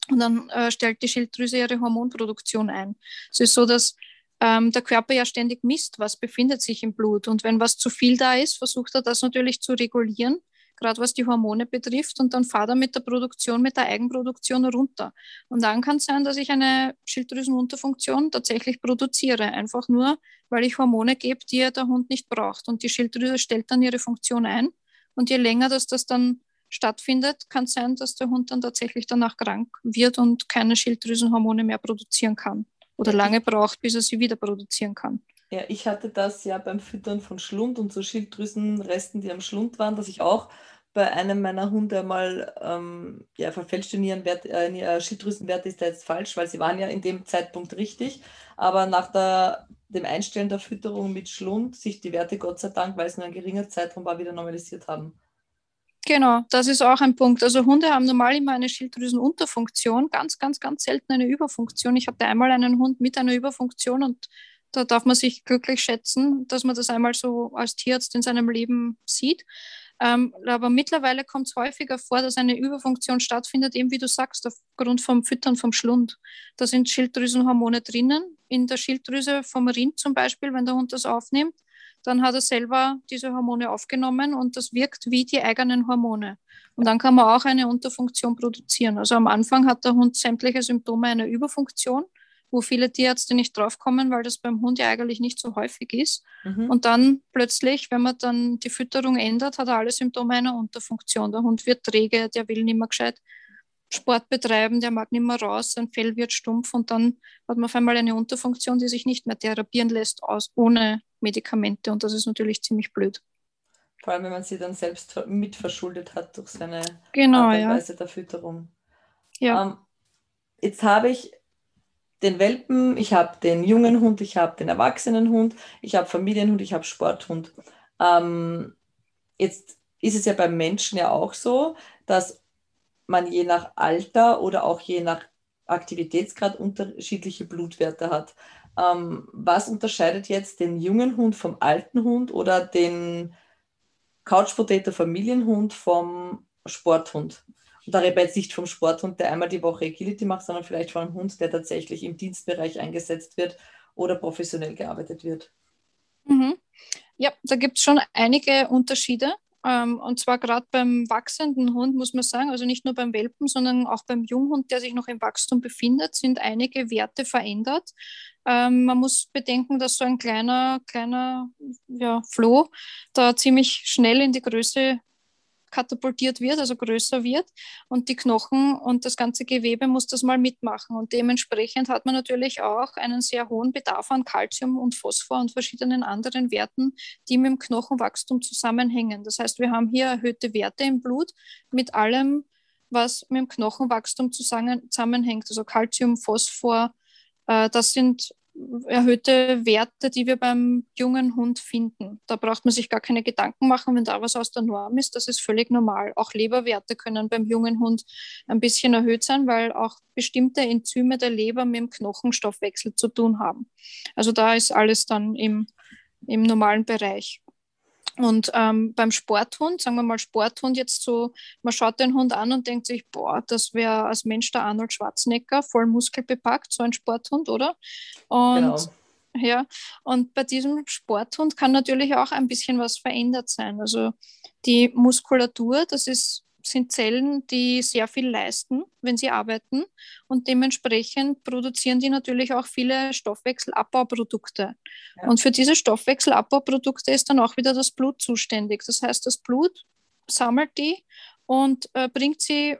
Und dann äh, stellt die Schilddrüse ihre Hormonproduktion ein. Es ist so, dass ähm, der Körper ja ständig misst, was befindet sich im Blut. Und wenn was zu viel da ist, versucht er das natürlich zu regulieren, gerade was die Hormone betrifft. Und dann fahrt er mit der Produktion, mit der Eigenproduktion runter. Und dann kann es sein, dass ich eine Schilddrüsenunterfunktion tatsächlich produziere. Einfach nur, weil ich Hormone gebe, die der Hund nicht braucht. Und die Schilddrüse stellt dann ihre Funktion ein. Und je länger dass das dann stattfindet, kann es sein, dass der Hund dann tatsächlich danach krank wird und keine Schilddrüsenhormone mehr produzieren kann oder lange braucht, bis er sie wieder produzieren kann. Ja, ich hatte das ja beim Füttern von Schlund und so Schilddrüsenresten, die am Schlund waren, dass ich auch bei einem meiner Hunde mal ähm, ja, verfälschte Nierenwert, äh, Schilddrüsenwerte ist da jetzt falsch, weil sie waren ja in dem Zeitpunkt richtig, aber nach der, dem Einstellen der Fütterung mit Schlund sich die Werte Gott sei Dank, weil es nur ein geringer Zeitraum war, wieder normalisiert haben. Genau, das ist auch ein Punkt. Also Hunde haben normal immer eine Schilddrüsenunterfunktion, ganz, ganz, ganz selten eine Überfunktion. Ich hatte einmal einen Hund mit einer Überfunktion und da darf man sich glücklich schätzen, dass man das einmal so als Tierarzt in seinem Leben sieht. Ähm, aber mittlerweile kommt es häufiger vor, dass eine Überfunktion stattfindet, eben wie du sagst, aufgrund vom Füttern vom Schlund. Da sind Schilddrüsenhormone drinnen. In der Schilddrüse vom Rind zum Beispiel, wenn der Hund das aufnimmt, dann hat er selber diese Hormone aufgenommen und das wirkt wie die eigenen Hormone. Und dann kann man auch eine Unterfunktion produzieren. Also am Anfang hat der Hund sämtliche Symptome einer Überfunktion, wo viele Tierärzte nicht draufkommen, weil das beim Hund ja eigentlich nicht so häufig ist. Mhm. Und dann plötzlich, wenn man dann die Fütterung ändert, hat er alle Symptome einer Unterfunktion. Der Hund wird träge, der will nicht mehr gescheit Sport betreiben, der mag nicht mehr raus, sein Fell wird stumpf und dann hat man auf einmal eine Unterfunktion, die sich nicht mehr therapieren lässt aus, ohne Medikamente und das ist natürlich ziemlich blöd. Vor allem, wenn man sie dann selbst mitverschuldet hat durch seine genau, Art und ja. Weise der Fütterung. Ja. Ähm, jetzt habe ich den Welpen, ich habe den jungen Hund, ich habe den erwachsenen Hund, ich habe Familienhund, ich habe Sporthund. Ähm, jetzt ist es ja beim Menschen ja auch so, dass man je nach Alter oder auch je nach Aktivitätsgrad unterschiedliche Blutwerte hat. Ähm, was unterscheidet jetzt den jungen Hund vom alten Hund oder den Couch Potato Familienhund vom Sporthund? Da rede jetzt nicht vom Sporthund, der einmal die Woche Agility macht, sondern vielleicht von einem Hund, der tatsächlich im Dienstbereich eingesetzt wird oder professionell gearbeitet wird. Mhm. Ja, da gibt es schon einige Unterschiede. Ähm, und zwar gerade beim wachsenden Hund muss man sagen, also nicht nur beim Welpen, sondern auch beim Junghund, der sich noch im Wachstum befindet, sind einige Werte verändert. Ähm, man muss bedenken, dass so ein kleiner, kleiner ja, Floh da ziemlich schnell in die Größe katapultiert wird, also größer wird und die Knochen und das ganze Gewebe muss das mal mitmachen und dementsprechend hat man natürlich auch einen sehr hohen Bedarf an Kalzium und Phosphor und verschiedenen anderen Werten, die mit dem Knochenwachstum zusammenhängen. Das heißt, wir haben hier erhöhte Werte im Blut mit allem, was mit dem Knochenwachstum zusammenhängt, also Kalzium, Phosphor, äh, das sind erhöhte Werte, die wir beim jungen Hund finden. Da braucht man sich gar keine Gedanken machen, wenn da was aus der Norm ist. Das ist völlig normal. Auch Leberwerte können beim jungen Hund ein bisschen erhöht sein, weil auch bestimmte Enzyme der Leber mit dem Knochenstoffwechsel zu tun haben. Also da ist alles dann im, im normalen Bereich. Und ähm, beim Sporthund, sagen wir mal Sporthund jetzt so, man schaut den Hund an und denkt sich, boah, das wäre als Mensch der Arnold Schwarzenegger, voll muskelbepackt, so ein Sporthund, oder? Und genau. Ja, und bei diesem Sporthund kann natürlich auch ein bisschen was verändert sein. Also die Muskulatur, das ist, sind Zellen, die sehr viel leisten, wenn sie arbeiten. Und dementsprechend produzieren die natürlich auch viele Stoffwechselabbauprodukte. Ja. Und für diese Stoffwechselabbauprodukte ist dann auch wieder das Blut zuständig. Das heißt, das Blut sammelt die und äh, bringt sie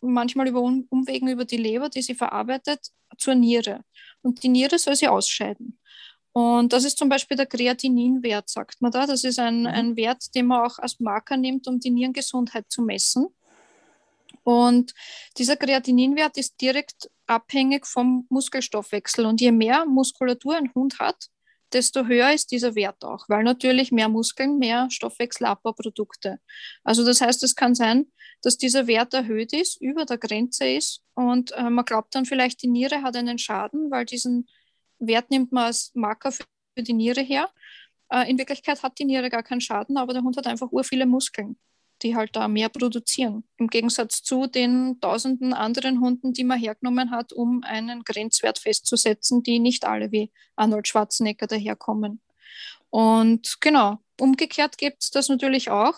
manchmal über Umwegen über die Leber, die sie verarbeitet, zur Niere. Und die Niere soll sie ausscheiden. Und das ist zum Beispiel der Kreatininwert, sagt man da. Das ist ein, mhm. ein Wert, den man auch als Marker nimmt, um die Nierengesundheit zu messen. Und dieser Kreatininwert ist direkt abhängig vom Muskelstoffwechsel. Und je mehr Muskulatur ein Hund hat, desto höher ist dieser Wert auch, weil natürlich mehr Muskeln, mehr Stoffwechselabbauprodukte. Also das heißt, es kann sein, dass dieser Wert erhöht ist, über der Grenze ist und äh, man glaubt dann vielleicht, die Niere hat einen Schaden, weil diesen Wert nimmt man als Marker für die Niere her. Äh, in Wirklichkeit hat die Niere gar keinen Schaden, aber der Hund hat einfach ur viele Muskeln die halt da mehr produzieren. Im Gegensatz zu den tausenden anderen Hunden, die man hergenommen hat, um einen Grenzwert festzusetzen, die nicht alle wie Arnold Schwarzenegger daherkommen. Und genau, umgekehrt gibt es das natürlich auch.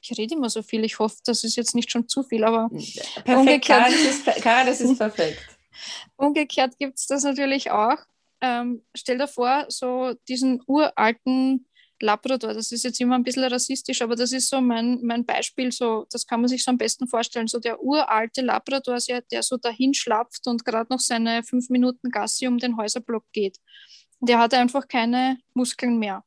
Ich rede immer so viel, ich hoffe, das ist jetzt nicht schon zu viel, aber perfekt, umgekehrt, Karin, das ist, Karin, das ist perfekt. umgekehrt gibt es das natürlich auch. Ähm, stell dir vor, so diesen uralten Labrador, das ist jetzt immer ein bisschen rassistisch, aber das ist so mein, mein Beispiel, so, das kann man sich so am besten vorstellen, so der uralte Labrador, der so dahin schlapft und gerade noch seine fünf Minuten Gassi um den Häuserblock geht. Der hat einfach keine Muskeln mehr.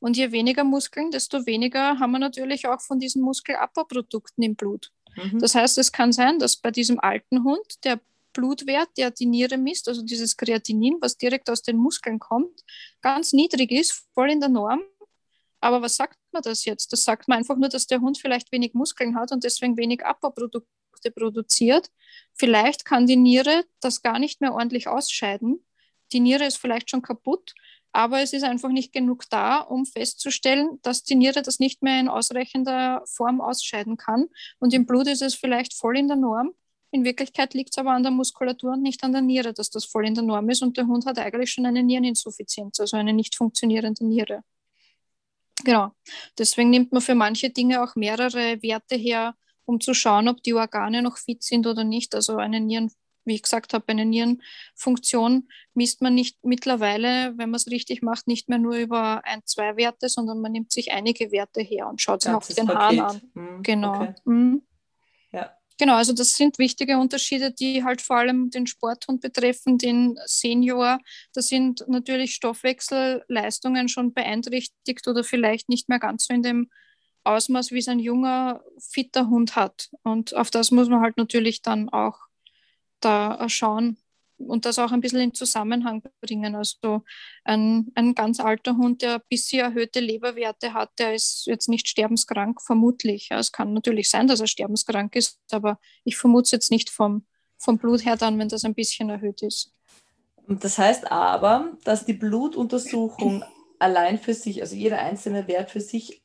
Und je weniger Muskeln, desto weniger haben wir natürlich auch von diesen Muskelabbauprodukten im Blut. Mhm. Das heißt, es kann sein, dass bei diesem alten Hund der Blutwert, der die Niere misst, also dieses Kreatinin, was direkt aus den Muskeln kommt, ganz niedrig ist, voll in der Norm. Aber was sagt man das jetzt? Das sagt man einfach nur, dass der Hund vielleicht wenig Muskeln hat und deswegen wenig Abbauprodukte produziert. Vielleicht kann die Niere das gar nicht mehr ordentlich ausscheiden. Die Niere ist vielleicht schon kaputt, aber es ist einfach nicht genug da, um festzustellen, dass die Niere das nicht mehr in ausreichender Form ausscheiden kann. Und im Blut ist es vielleicht voll in der Norm. In Wirklichkeit liegt es aber an der Muskulatur und nicht an der Niere, dass das voll in der Norm ist. Und der Hund hat eigentlich schon eine Niereninsuffizienz, also eine nicht funktionierende Niere. Genau. Deswegen nimmt man für manche Dinge auch mehrere Werte her, um zu schauen, ob die Organe noch fit sind oder nicht. Also eine Nieren, wie ich gesagt habe, eine Nierenfunktion misst man nicht mittlerweile, wenn man es richtig macht, nicht mehr nur über ein, zwei Werte, sondern man nimmt sich einige Werte her und schaut sich auch den Haaren an. Mhm. Genau. Okay. Mhm. Ja. Genau, also das sind wichtige Unterschiede, die halt vor allem den Sporthund betreffen, den Senior. Da sind natürlich Stoffwechselleistungen schon beeinträchtigt oder vielleicht nicht mehr ganz so in dem Ausmaß, wie es ein junger, fitter Hund hat. Und auf das muss man halt natürlich dann auch da schauen, und das auch ein bisschen in Zusammenhang bringen. Also ein, ein ganz alter Hund, der ein bisschen erhöhte Leberwerte hat, der ist jetzt nicht sterbenskrank, vermutlich. Ja, es kann natürlich sein, dass er sterbenskrank ist, aber ich vermute es jetzt nicht vom, vom Blut her dann, wenn das ein bisschen erhöht ist. Das heißt aber, dass die Blutuntersuchung allein für sich, also jeder einzelne Wert für sich,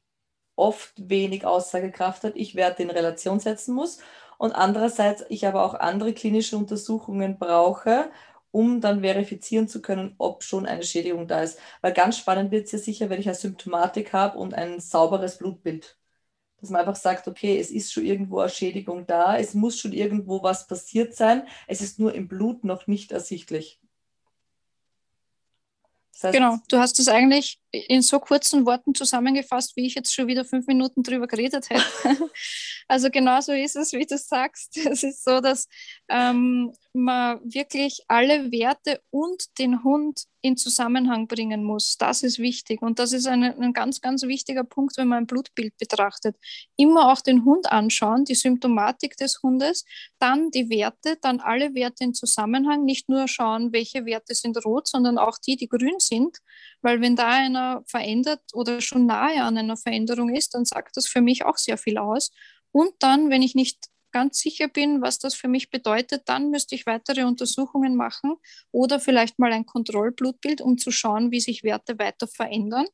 oft wenig Aussagekraft hat, ich Werte in Relation setzen muss und andererseits ich aber auch andere klinische Untersuchungen brauche, um dann verifizieren zu können, ob schon eine Schädigung da ist. Weil ganz spannend wird es ja sicher, wenn ich eine Symptomatik habe und ein sauberes Blutbild. Dass man einfach sagt, okay, es ist schon irgendwo eine Schädigung da, es muss schon irgendwo was passiert sein, es ist nur im Blut noch nicht ersichtlich. Das heißt, genau, du hast es eigentlich in so kurzen Worten zusammengefasst, wie ich jetzt schon wieder fünf Minuten drüber geredet hätte. also genauso ist es, wie du sagst. Es ist so, dass ähm, man wirklich alle Werte und den Hund in Zusammenhang bringen muss. Das ist wichtig. Und das ist eine, ein ganz, ganz wichtiger Punkt, wenn man ein Blutbild betrachtet. Immer auch den Hund anschauen, die Symptomatik des Hundes, dann die Werte, dann alle Werte in Zusammenhang. Nicht nur schauen, welche Werte sind rot, sondern auch die, die grün sind. Weil wenn da einer verändert oder schon nahe an einer Veränderung ist, dann sagt das für mich auch sehr viel aus. Und dann, wenn ich nicht ganz sicher bin, was das für mich bedeutet, dann müsste ich weitere Untersuchungen machen oder vielleicht mal ein Kontrollblutbild, um zu schauen, wie sich Werte weiter verändern.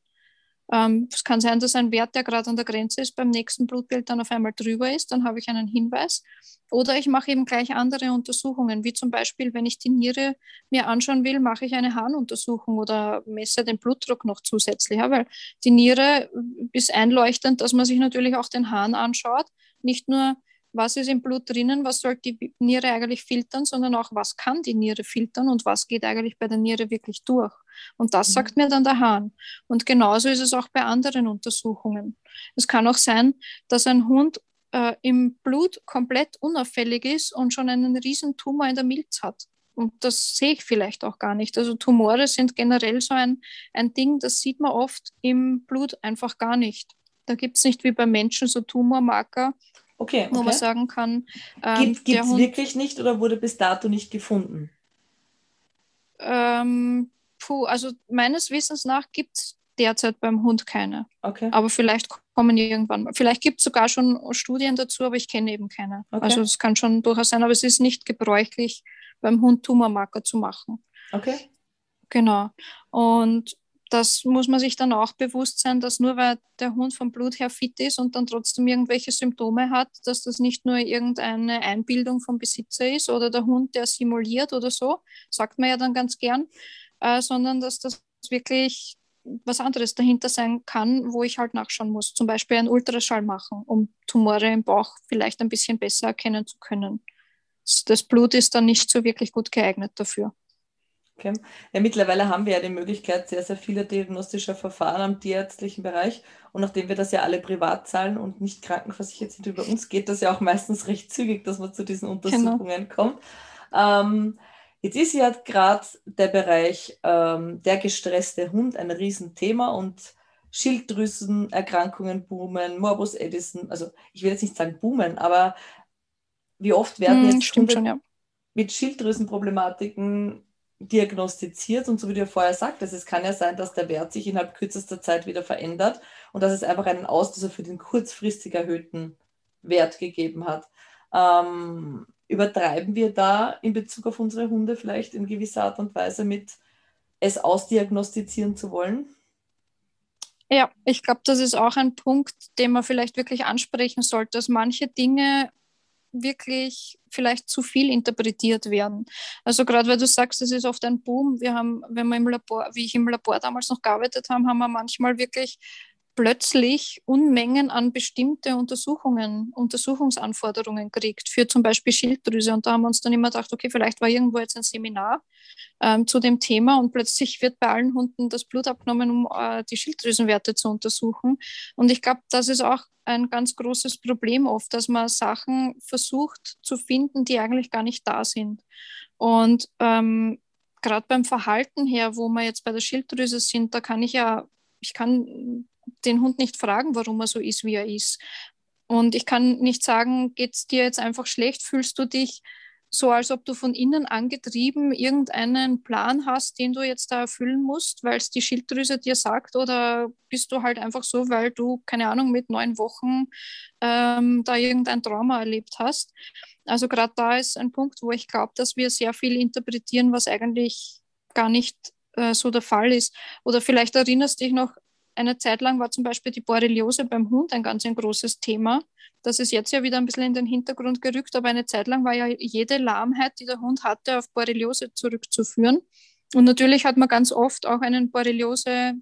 Ähm, es kann sein, dass ein Wert, der gerade an der Grenze ist, beim nächsten Blutbild dann auf einmal drüber ist. Dann habe ich einen Hinweis. Oder ich mache eben gleich andere Untersuchungen, wie zum Beispiel, wenn ich die Niere mir anschauen will, mache ich eine Harnuntersuchung oder messe den Blutdruck noch zusätzlich. Ja, weil die Niere ist einleuchtend, dass man sich natürlich auch den Hahn anschaut. Nicht nur was ist im Blut drinnen, was soll die Niere eigentlich filtern, sondern auch, was kann die Niere filtern und was geht eigentlich bei der Niere wirklich durch. Und das mhm. sagt mir dann der Hahn. Und genauso ist es auch bei anderen Untersuchungen. Es kann auch sein, dass ein Hund äh, im Blut komplett unauffällig ist und schon einen riesen Tumor in der Milz hat. Und das sehe ich vielleicht auch gar nicht. Also Tumore sind generell so ein, ein Ding, das sieht man oft im Blut einfach gar nicht. Da gibt es nicht wie bei Menschen so Tumormarker, Okay, wo man sagen kann. Ähm, Gibt es wirklich nicht oder wurde bis dato nicht gefunden? Ähm, puh, also meines Wissens nach gibt es derzeit beim Hund keine. Okay. Aber vielleicht kommen irgendwann mal. Vielleicht gibt es sogar schon Studien dazu, aber ich kenne eben keine. Okay. Also es kann schon durchaus sein, aber es ist nicht gebräuchlich, beim Hund Tumormarker zu machen. Okay. Genau. Und das muss man sich dann auch bewusst sein, dass nur weil der Hund vom Blut her fit ist und dann trotzdem irgendwelche Symptome hat, dass das nicht nur irgendeine Einbildung vom Besitzer ist oder der Hund, der simuliert oder so, sagt man ja dann ganz gern, äh, sondern dass das wirklich was anderes dahinter sein kann, wo ich halt nachschauen muss. Zum Beispiel einen Ultraschall machen, um Tumore im Bauch vielleicht ein bisschen besser erkennen zu können. Das Blut ist dann nicht so wirklich gut geeignet dafür. Okay. Ja, mittlerweile haben wir ja die Möglichkeit sehr, sehr viele diagnostischer Verfahren am tierärztlichen Bereich. Und nachdem wir das ja alle privat zahlen und nicht krankenversichert sind über uns, geht das ja auch meistens recht zügig, dass man zu diesen genau. Untersuchungen genau. kommt. Ähm, jetzt ist ja gerade der Bereich ähm, der gestresste Hund ein Riesenthema und Schilddrüsenerkrankungen boomen, Morbus Edison, also ich will jetzt nicht sagen boomen, aber wie oft werden hm, jetzt Hunde schon, ja. mit Schilddrüsenproblematiken diagnostiziert und so wie du ja vorher sagtest, es kann ja sein, dass der Wert sich innerhalb kürzester Zeit wieder verändert und dass es einfach einen Auslöser für den kurzfristig erhöhten Wert gegeben hat. Ähm, übertreiben wir da in Bezug auf unsere Hunde vielleicht in gewisser Art und Weise mit es ausdiagnostizieren zu wollen? Ja, ich glaube, das ist auch ein Punkt, den man vielleicht wirklich ansprechen sollte, dass manche Dinge wirklich vielleicht zu viel interpretiert werden. Also gerade weil du sagst, es ist oft ein Boom. Wir haben, wenn wir im Labor, wie ich im Labor damals noch gearbeitet habe, haben wir manchmal wirklich plötzlich Unmengen an bestimmte Untersuchungen, Untersuchungsanforderungen kriegt für zum Beispiel Schilddrüse. Und da haben wir uns dann immer gedacht, okay, vielleicht war irgendwo jetzt ein Seminar ähm, zu dem Thema und plötzlich wird bei allen Hunden das Blut abgenommen, um äh, die Schilddrüsenwerte zu untersuchen. Und ich glaube, das ist auch ein ganz großes Problem oft, dass man Sachen versucht zu finden, die eigentlich gar nicht da sind. Und ähm, gerade beim Verhalten her, wo wir jetzt bei der Schilddrüse sind, da kann ich ja, ich kann den Hund nicht fragen, warum er so ist, wie er ist. Und ich kann nicht sagen, geht es dir jetzt einfach schlecht, fühlst du dich so, als ob du von innen angetrieben irgendeinen Plan hast, den du jetzt da erfüllen musst, weil es die Schilddrüse dir sagt, oder bist du halt einfach so, weil du, keine Ahnung, mit neun Wochen ähm, da irgendein Trauma erlebt hast. Also gerade da ist ein Punkt, wo ich glaube, dass wir sehr viel interpretieren, was eigentlich gar nicht äh, so der Fall ist. Oder vielleicht erinnerst du dich noch eine Zeit lang war zum Beispiel die Borreliose beim Hund ein ganz ein großes Thema. Das ist jetzt ja wieder ein bisschen in den Hintergrund gerückt, aber eine Zeit lang war ja jede Lahmheit, die der Hund hatte, auf Borreliose zurückzuführen. Und natürlich hat man ganz oft auch einen Borreliose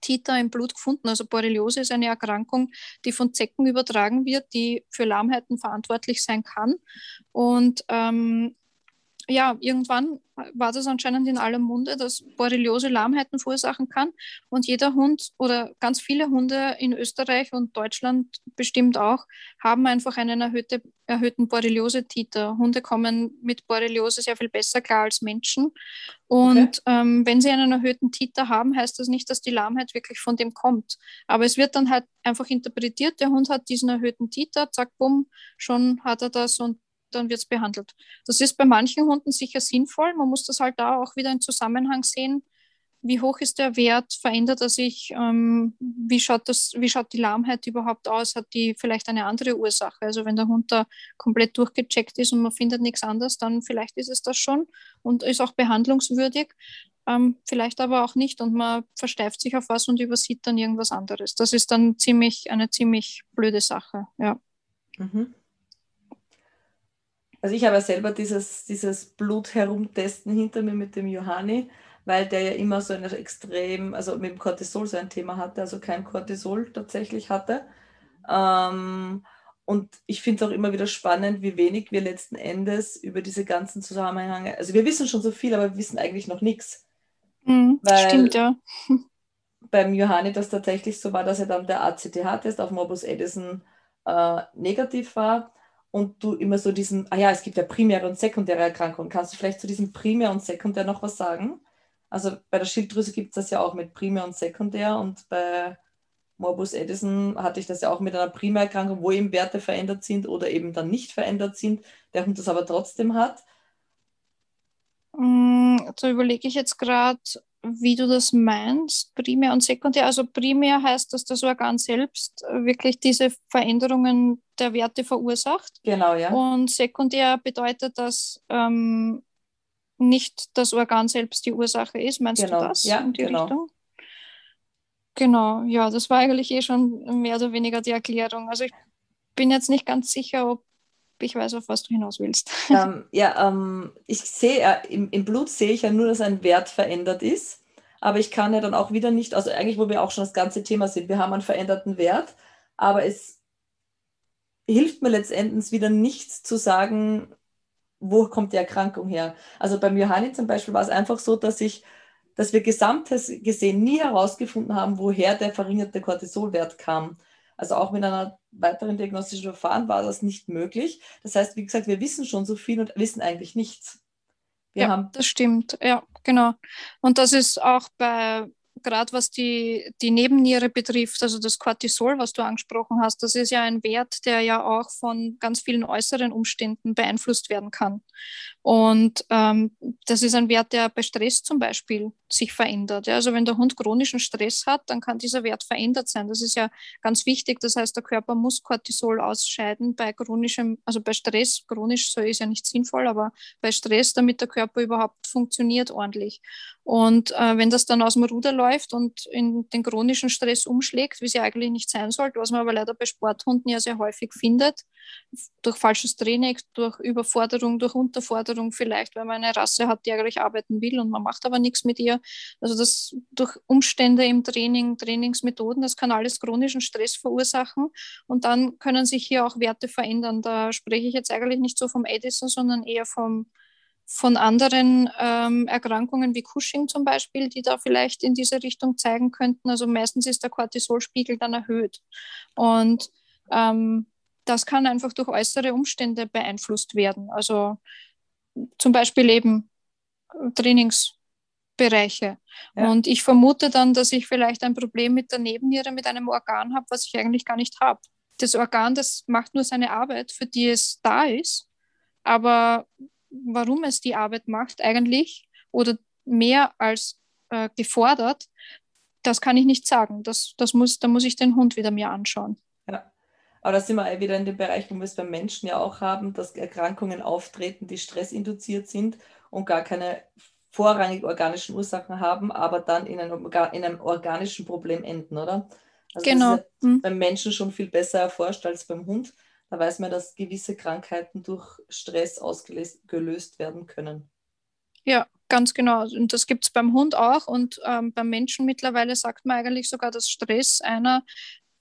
Titer im Blut gefunden. Also Borreliose ist eine Erkrankung, die von Zecken übertragen wird, die für Lahmheiten verantwortlich sein kann. Und ähm, ja, irgendwann war das anscheinend in aller Munde, dass Borreliose Lahmheiten verursachen kann. Und jeder Hund oder ganz viele Hunde in Österreich und Deutschland bestimmt auch, haben einfach einen erhöhte, erhöhten Borreliose-Titer. Hunde kommen mit Borreliose sehr viel besser klar als Menschen. Und okay. ähm, wenn sie einen erhöhten Titer haben, heißt das nicht, dass die Lahmheit wirklich von dem kommt. Aber es wird dann halt einfach interpretiert, der Hund hat diesen erhöhten Titer, zack, bumm, schon hat er das und dann wird es behandelt. Das ist bei manchen Hunden sicher sinnvoll. Man muss das halt da auch wieder in Zusammenhang sehen. Wie hoch ist der Wert? Verändert er sich? Ähm, wie, schaut das, wie schaut die Lahmheit überhaupt aus? Hat die vielleicht eine andere Ursache? Also wenn der Hund da komplett durchgecheckt ist und man findet nichts anderes, dann vielleicht ist es das schon und ist auch behandlungswürdig. ähm, vielleicht aber auch nicht und man versteift sich auf was und übersieht dann irgendwas anderes. Das ist dann ziemlich eine ziemlich blöde Sache, ja. Mhm. Also ich habe ja selber dieses, dieses Blut herumtesten hinter mir mit dem Johanni, weil der ja immer so eine extrem, also mit dem Cortisol so ein Thema hatte, also kein Cortisol tatsächlich hatte. Ähm, und ich finde es auch immer wieder spannend, wie wenig wir letzten Endes über diese ganzen Zusammenhänge, also wir wissen schon so viel, aber wir wissen eigentlich noch nichts. Mhm, stimmt, ja. Beim Johanni das tatsächlich so war, dass er dann der ACTH-Test auf Morbus Edison äh, negativ war und du immer so diesen, ah ja, es gibt ja primäre und sekundäre Erkrankungen. Kannst du vielleicht zu diesem Primär und Sekundär noch was sagen? Also bei der Schilddrüse gibt es das ja auch mit Primär und Sekundär und bei Morbus Edison hatte ich das ja auch mit einer Primärerkrankung, wo eben Werte verändert sind oder eben dann nicht verändert sind, der Hund das aber trotzdem hat. Mm, da überlege ich jetzt gerade, wie du das meinst, primär und sekundär. Also primär heißt, dass das Organ selbst wirklich diese Veränderungen der Werte verursacht. Genau, ja. Und sekundär bedeutet, dass ähm, nicht das Organ selbst die Ursache ist. Meinst genau. du das ja, in die genau. Richtung? Genau, ja, das war eigentlich eh schon mehr oder weniger die Erklärung. Also ich bin jetzt nicht ganz sicher, ob ich weiß, auf was du hinaus willst. Ähm, ja, ähm, ich sehe, äh, im, im Blut sehe ich ja nur, dass ein Wert verändert ist, aber ich kann ja dann auch wieder nicht, also eigentlich, wo wir auch schon das ganze Thema sind, wir haben einen veränderten Wert, aber es hilft mir letztendlich wieder nichts zu sagen, wo kommt die Erkrankung her. Also beim Johanni zum Beispiel war es einfach so, dass ich dass wir gesamtes gesehen nie herausgefunden haben, woher der verringerte Cortisolwert kam. Also auch mit einer weiteren diagnostischen Verfahren war das nicht möglich. Das heißt, wie gesagt, wir wissen schon so viel und wissen eigentlich nichts. Wir ja, haben das stimmt. Ja, genau. Und das ist auch bei gerade was die, die Nebenniere betrifft, also das Cortisol, was du angesprochen hast, das ist ja ein Wert, der ja auch von ganz vielen äußeren Umständen beeinflusst werden kann. Und ähm, das ist ein Wert, der bei Stress zum Beispiel sich verändert. Ja, also wenn der Hund chronischen Stress hat, dann kann dieser Wert verändert sein. Das ist ja ganz wichtig. Das heißt, der Körper muss Cortisol ausscheiden bei chronischem, also bei Stress. Chronisch so ist ja nicht sinnvoll, aber bei Stress, damit der Körper überhaupt funktioniert ordentlich. Und äh, wenn das dann aus dem Ruder läuft und in den chronischen Stress umschlägt, wie es ja eigentlich nicht sein sollte, was man aber leider bei Sporthunden ja sehr häufig findet, durch falsches Training, durch Überforderung, durch Unterforderung vielleicht, weil man eine Rasse hat, die eigentlich arbeiten will und man macht aber nichts mit ihr. Also das durch Umstände im Training, Trainingsmethoden, das kann alles chronischen Stress verursachen und dann können sich hier auch Werte verändern. Da spreche ich jetzt eigentlich nicht so vom Edison, sondern eher vom von anderen ähm, Erkrankungen wie Cushing zum Beispiel, die da vielleicht in diese Richtung zeigen könnten. Also meistens ist der Cortisolspiegel dann erhöht. Und ähm, das kann einfach durch äußere Umstände beeinflusst werden. Also zum Beispiel eben Trainingsbereiche. Ja. Und ich vermute dann, dass ich vielleicht ein Problem mit der Nebenniere, mit einem Organ habe, was ich eigentlich gar nicht habe. Das Organ, das macht nur seine Arbeit, für die es da ist. Aber warum es die Arbeit macht eigentlich oder mehr als äh, gefordert, das kann ich nicht sagen. Das, das muss, da muss ich den Hund wieder mir anschauen. Ja. Aber da sind wir wieder in dem Bereich, wo wir es beim Menschen ja auch haben, dass Erkrankungen auftreten, die stressinduziert sind und gar keine vorrangig organischen Ursachen haben, aber dann in einem, in einem organischen Problem enden, oder? Also genau. Das ist ja hm. beim Menschen schon viel besser erforscht als beim Hund. Da weiß man, dass gewisse Krankheiten durch Stress ausgelöst werden können. Ja, ganz genau. Und das gibt es beim Hund auch. Und ähm, beim Menschen mittlerweile sagt man eigentlich sogar, dass Stress einer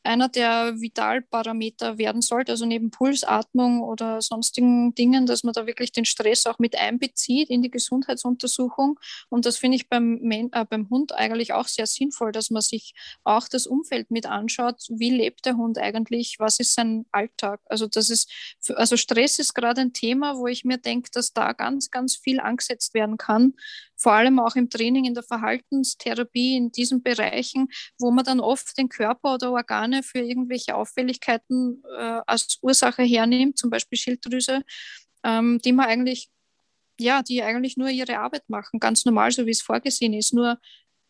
einer der Vitalparameter werden sollte, also neben Pulsatmung oder sonstigen Dingen, dass man da wirklich den Stress auch mit einbezieht in die Gesundheitsuntersuchung. Und das finde ich beim, äh, beim Hund eigentlich auch sehr sinnvoll, dass man sich auch das Umfeld mit anschaut. Wie lebt der Hund eigentlich? Was ist sein Alltag? Also das ist, also Stress ist gerade ein Thema, wo ich mir denke, dass da ganz, ganz viel angesetzt werden kann, vor allem auch im Training, in der Verhaltenstherapie, in diesen Bereichen, wo man dann oft den Körper oder Organe für irgendwelche Auffälligkeiten äh, als Ursache hernimmt, zum Beispiel Schilddrüse, ähm, die man eigentlich, ja, die eigentlich nur ihre Arbeit machen, ganz normal, so wie es vorgesehen ist. Nur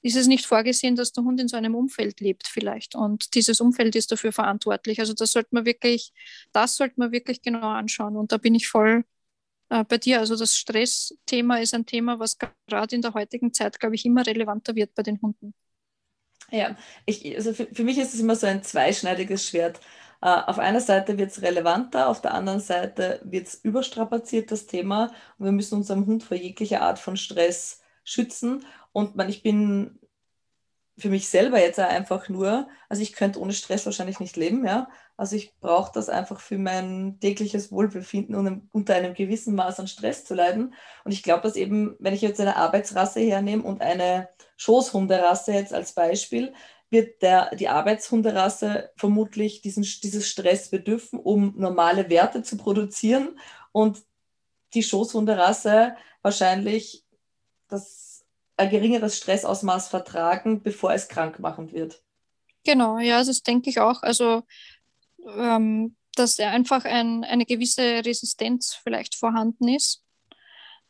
ist es nicht vorgesehen, dass der Hund in so einem Umfeld lebt vielleicht. Und dieses Umfeld ist dafür verantwortlich. Also das sollte man wirklich, das sollte man wirklich genau anschauen. Und da bin ich voll bei dir? Also das Stressthema ist ein Thema, was gerade in der heutigen Zeit, glaube ich, immer relevanter wird bei den Hunden. Ja, ich, also für, für mich ist es immer so ein zweischneidiges Schwert. Uh, auf einer Seite wird es relevanter, auf der anderen Seite wird es überstrapaziert, das Thema. Und wir müssen unserem Hund vor jeglicher Art von Stress schützen. Und man, ich bin für mich selber jetzt einfach nur, also ich könnte ohne Stress wahrscheinlich nicht leben, ja. Also ich brauche das einfach für mein tägliches Wohlbefinden und unter einem gewissen Maß an Stress zu leiden. Und ich glaube, dass eben, wenn ich jetzt eine Arbeitsrasse hernehme und eine Schoßhunderasse jetzt als Beispiel, wird der, die Arbeitshunderasse vermutlich diesen, dieses Stress bedürfen, um normale Werte zu produzieren und die Schoßhunderasse wahrscheinlich das ein geringeres Stressausmaß vertragen, bevor es krankmachend wird. Genau, ja, das denke ich auch. Also, ähm, dass einfach ein, eine gewisse Resistenz vielleicht vorhanden ist.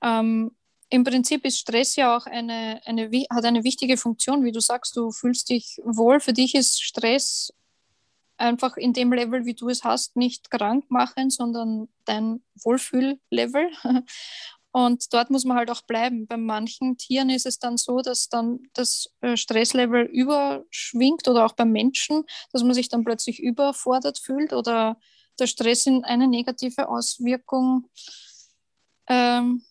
Ähm, Im Prinzip ist Stress ja auch eine, eine, hat eine wichtige Funktion, wie du sagst, du fühlst dich wohl. Für dich ist Stress einfach in dem Level, wie du es hast, nicht krank machen, sondern dein Wohlfühllevel. Und dort muss man halt auch bleiben. Bei manchen Tieren ist es dann so, dass dann das äh, Stresslevel überschwingt oder auch beim Menschen, dass man sich dann plötzlich überfordert fühlt oder der Stress in eine negative Auswirkung ähm,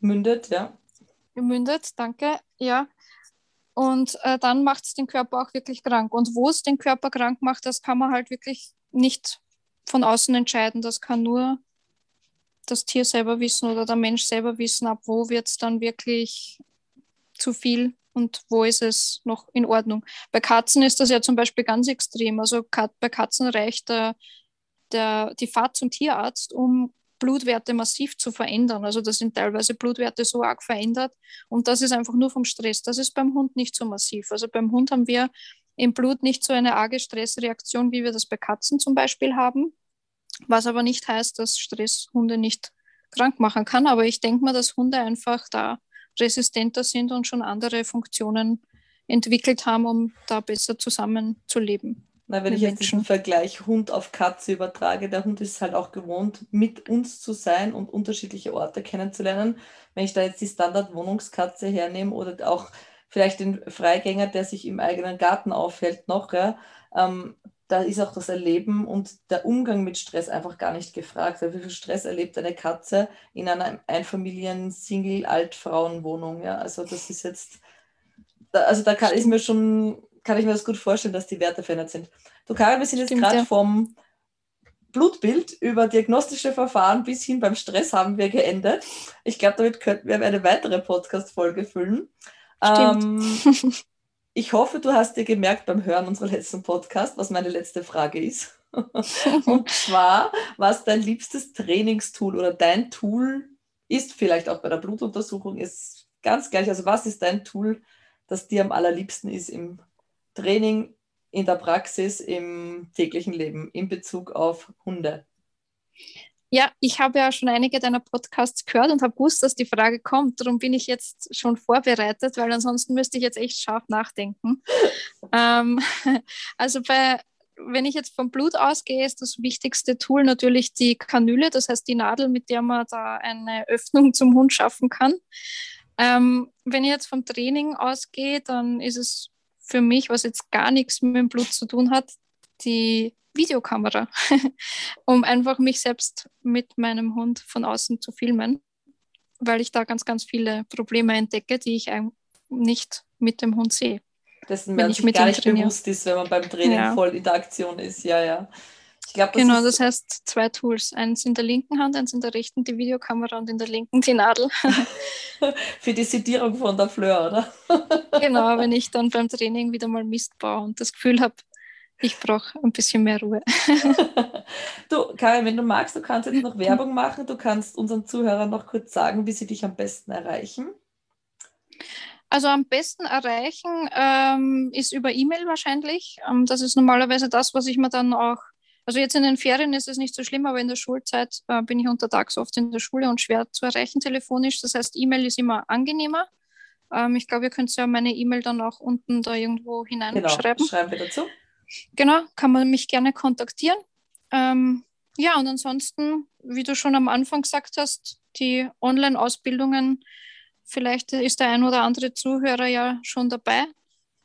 mündet, ja. Mündet, danke, ja. Und äh, dann macht es den Körper auch wirklich krank. Und wo es den Körper krank macht, das kann man halt wirklich nicht von außen entscheiden. Das kann nur das Tier selber wissen oder der Mensch selber wissen, ab wo wird es dann wirklich zu viel und wo ist es noch in Ordnung. Bei Katzen ist das ja zum Beispiel ganz extrem. Also bei Katzen reicht der, der, die Fahrt zum Tierarzt, um Blutwerte massiv zu verändern. Also da sind teilweise Blutwerte so arg verändert und das ist einfach nur vom Stress. Das ist beim Hund nicht so massiv. Also beim Hund haben wir im Blut nicht so eine arge Stressreaktion, wie wir das bei Katzen zum Beispiel haben. Was aber nicht heißt, dass Stress Hunde nicht krank machen kann. Aber ich denke mal, dass Hunde einfach da resistenter sind und schon andere Funktionen entwickelt haben, um da besser zusammenzuleben. Na, wenn ich jetzt Menschen. diesen Vergleich Hund auf Katze übertrage, der Hund ist halt auch gewohnt, mit uns zu sein und unterschiedliche Orte kennenzulernen. Wenn ich da jetzt die Standard-Wohnungskatze hernehme oder auch vielleicht den Freigänger, der sich im eigenen Garten aufhält, noch, ja, ähm, da ist auch das Erleben und der Umgang mit Stress einfach gar nicht gefragt. Wie viel Stress erlebt eine Katze in einer Einfamilien-Single-Altfrauenwohnung? Ja, also das ist jetzt, also da kann ich mir schon, kann ich mir das gut vorstellen, dass die Werte verändert sind. Du Karin, wir sind jetzt gerade ja. vom Blutbild über diagnostische Verfahren bis hin beim Stress haben wir geendet. Ich glaube, damit könnten wir eine weitere Podcast-Folge füllen. Stimmt. Ähm, Ich hoffe, du hast dir gemerkt beim Hören unserer letzten Podcast, was meine letzte Frage ist. und zwar, was dein liebstes Trainingstool oder dein Tool ist, vielleicht auch bei der Blutuntersuchung, ist ganz gleich. Also, was ist dein Tool, das dir am allerliebsten ist im Training, in der Praxis, im täglichen Leben in Bezug auf Hunde? Ja, ich habe ja schon einige deiner Podcasts gehört und habe gewusst, dass die Frage kommt. Darum bin ich jetzt schon vorbereitet, weil ansonsten müsste ich jetzt echt scharf nachdenken. ähm, also bei, wenn ich jetzt vom Blut ausgehe, ist das wichtigste Tool natürlich die Kanüle, das heißt die Nadel, mit der man da eine Öffnung zum Hund schaffen kann. Ähm, wenn ich jetzt vom Training ausgehe, dann ist es für mich, was jetzt gar nichts mit dem Blut zu tun hat, die Videokamera, um einfach mich selbst mit meinem Hund von außen zu filmen, weil ich da ganz, ganz viele Probleme entdecke, die ich nicht mit dem Hund sehe. Dessen man sich gar nicht trainiere. bewusst ist, wenn man beim Training ja. voll in der Aktion ist. Ja, ja. Glaub, das genau, das heißt zwei Tools. Eins in der linken Hand, eins in der rechten die Videokamera und in der linken die Nadel. Für die Sedierung von der Fleur, oder? genau, wenn ich dann beim Training wieder mal Mist baue und das Gefühl habe, ich brauche ein bisschen mehr Ruhe. du, Karin, wenn du magst, du kannst jetzt noch Werbung machen. Du kannst unseren Zuhörern noch kurz sagen, wie sie dich am besten erreichen. Also am besten erreichen ähm, ist über E-Mail wahrscheinlich. Ähm, das ist normalerweise das, was ich mir dann auch, also jetzt in den Ferien ist es nicht so schlimm, aber in der Schulzeit äh, bin ich untertags oft in der Schule und schwer zu erreichen telefonisch. Das heißt, E-Mail ist immer angenehmer. Ähm, ich glaube, ihr könnt ja meine E-Mail dann auch unten da irgendwo hineinschreiben. Genau, schreiben wir dazu. Genau, kann man mich gerne kontaktieren. Ähm, ja, und ansonsten, wie du schon am Anfang gesagt hast, die Online-Ausbildungen, vielleicht ist der ein oder andere Zuhörer ja schon dabei.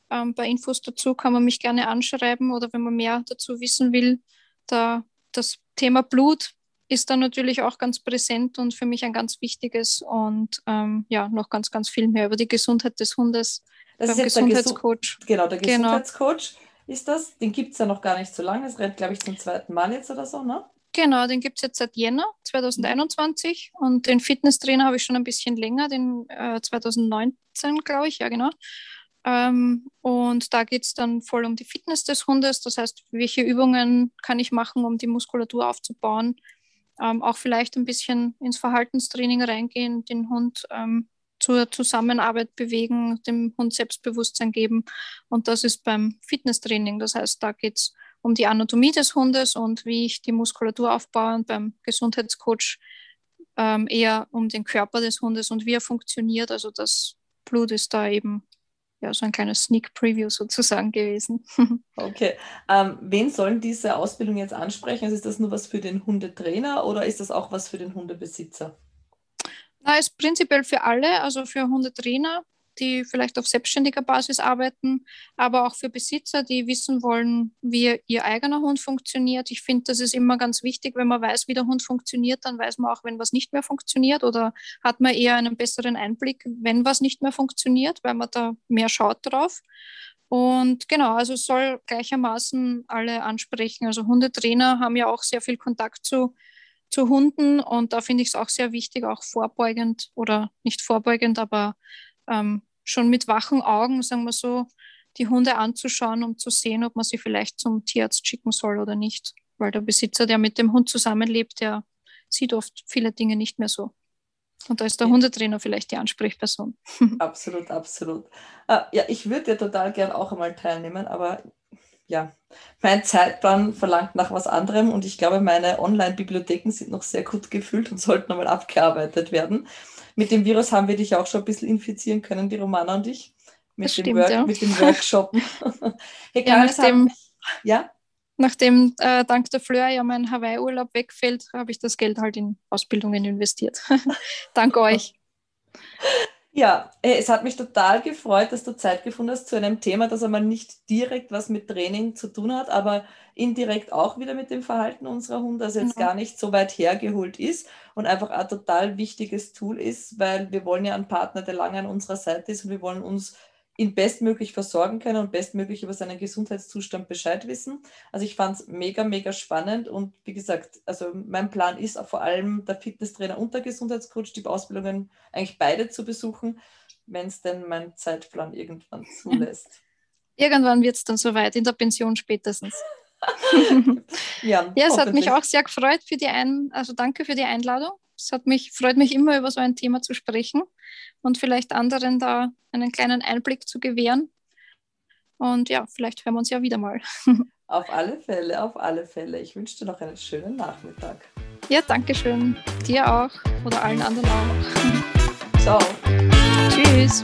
Ähm, bei Infos dazu kann man mich gerne anschreiben oder wenn man mehr dazu wissen will, da das Thema Blut ist dann natürlich auch ganz präsent und für mich ein ganz wichtiges und ähm, ja, noch ganz, ganz viel mehr über die Gesundheit des Hundes. Das ist jetzt Gesundheitscoach. Der Gesu genau, der genau. Gesundheitscoach genau. Ist das. Den gibt es ja noch gar nicht so lange. Es rennt, glaube ich, zum zweiten Mal jetzt oder so, ne? Genau, den gibt es jetzt seit Jänner 2021 und den Fitnesstrainer habe ich schon ein bisschen länger, den äh, 2019, glaube ich, ja genau. Ähm, und da geht es dann voll um die Fitness des Hundes, das heißt, welche Übungen kann ich machen, um die Muskulatur aufzubauen, ähm, auch vielleicht ein bisschen ins Verhaltenstraining reingehen, den Hund ähm, zur Zusammenarbeit bewegen, dem Hund Selbstbewusstsein geben. Und das ist beim Fitnesstraining. Das heißt, da geht es um die Anatomie des Hundes und wie ich die Muskulatur aufbaue und beim Gesundheitscoach ähm, eher um den Körper des Hundes und wie er funktioniert. Also das Blut ist da eben ja, so ein kleines Sneak Preview sozusagen gewesen. okay. Ähm, wen sollen diese Ausbildung jetzt ansprechen? Also ist das nur was für den Hundetrainer oder ist das auch was für den Hundebesitzer? Na, ist prinzipiell für alle, also für Hundetrainer, die vielleicht auf selbstständiger Basis arbeiten, aber auch für Besitzer, die wissen wollen, wie ihr eigener Hund funktioniert. Ich finde, das ist immer ganz wichtig, wenn man weiß, wie der Hund funktioniert, dann weiß man auch, wenn was nicht mehr funktioniert oder hat man eher einen besseren Einblick, wenn was nicht mehr funktioniert, weil man da mehr schaut drauf. Und genau, also soll gleichermaßen alle ansprechen. Also Hundetrainer haben ja auch sehr viel Kontakt zu, zu Hunden und da finde ich es auch sehr wichtig, auch vorbeugend oder nicht vorbeugend, aber ähm, schon mit wachen Augen, sagen wir so, die Hunde anzuschauen, um zu sehen, ob man sie vielleicht zum Tierarzt schicken soll oder nicht. Weil der Besitzer, der mit dem Hund zusammenlebt, der sieht oft viele Dinge nicht mehr so. Und da ist der ja. Hundetrainer vielleicht die Ansprechperson. Absolut, absolut. Uh, ja, ich würde ja total gern auch einmal teilnehmen, aber ja, mein Zeitplan verlangt nach was anderem und ich glaube, meine Online-Bibliotheken sind noch sehr gut gefüllt und sollten einmal abgearbeitet werden. Mit dem Virus haben wir dich auch schon ein bisschen infizieren können, die Romana und ich. Mit, dem, stimmt, Work, ja. mit dem Workshoppen. hey, ja, nachdem, ja? nachdem äh, dank der Fleur ja mein Hawaii-Urlaub wegfällt, habe ich das Geld halt in Ausbildungen investiert. dank euch. Ja, es hat mich total gefreut, dass du Zeit gefunden hast zu einem Thema, das einmal nicht direkt was mit Training zu tun hat, aber indirekt auch wieder mit dem Verhalten unserer Hunde, also jetzt mhm. gar nicht so weit hergeholt ist und einfach ein total wichtiges Tool ist, weil wir wollen ja einen Partner, der lange an unserer Seite ist und wir wollen uns ihn bestmöglich versorgen können und bestmöglich über seinen Gesundheitszustand Bescheid wissen. Also ich fand es mega, mega spannend und wie gesagt, also mein Plan ist vor allem der Fitnesstrainer und der Gesundheitscoach, die Ausbildungen eigentlich beide zu besuchen, wenn es denn mein Zeitplan irgendwann zulässt. Irgendwann wird es dann soweit, in der Pension spätestens. ja, ja, es hat mich auch sehr gefreut für die Ein also danke für die Einladung. Es hat mich, freut mich immer, über so ein Thema zu sprechen und vielleicht anderen da einen kleinen Einblick zu gewähren. Und ja, vielleicht hören wir uns ja wieder mal. Auf alle Fälle, auf alle Fälle. Ich wünsche dir noch einen schönen Nachmittag. Ja, danke schön. Dir auch oder allen anderen auch. Ciao. Tschüss.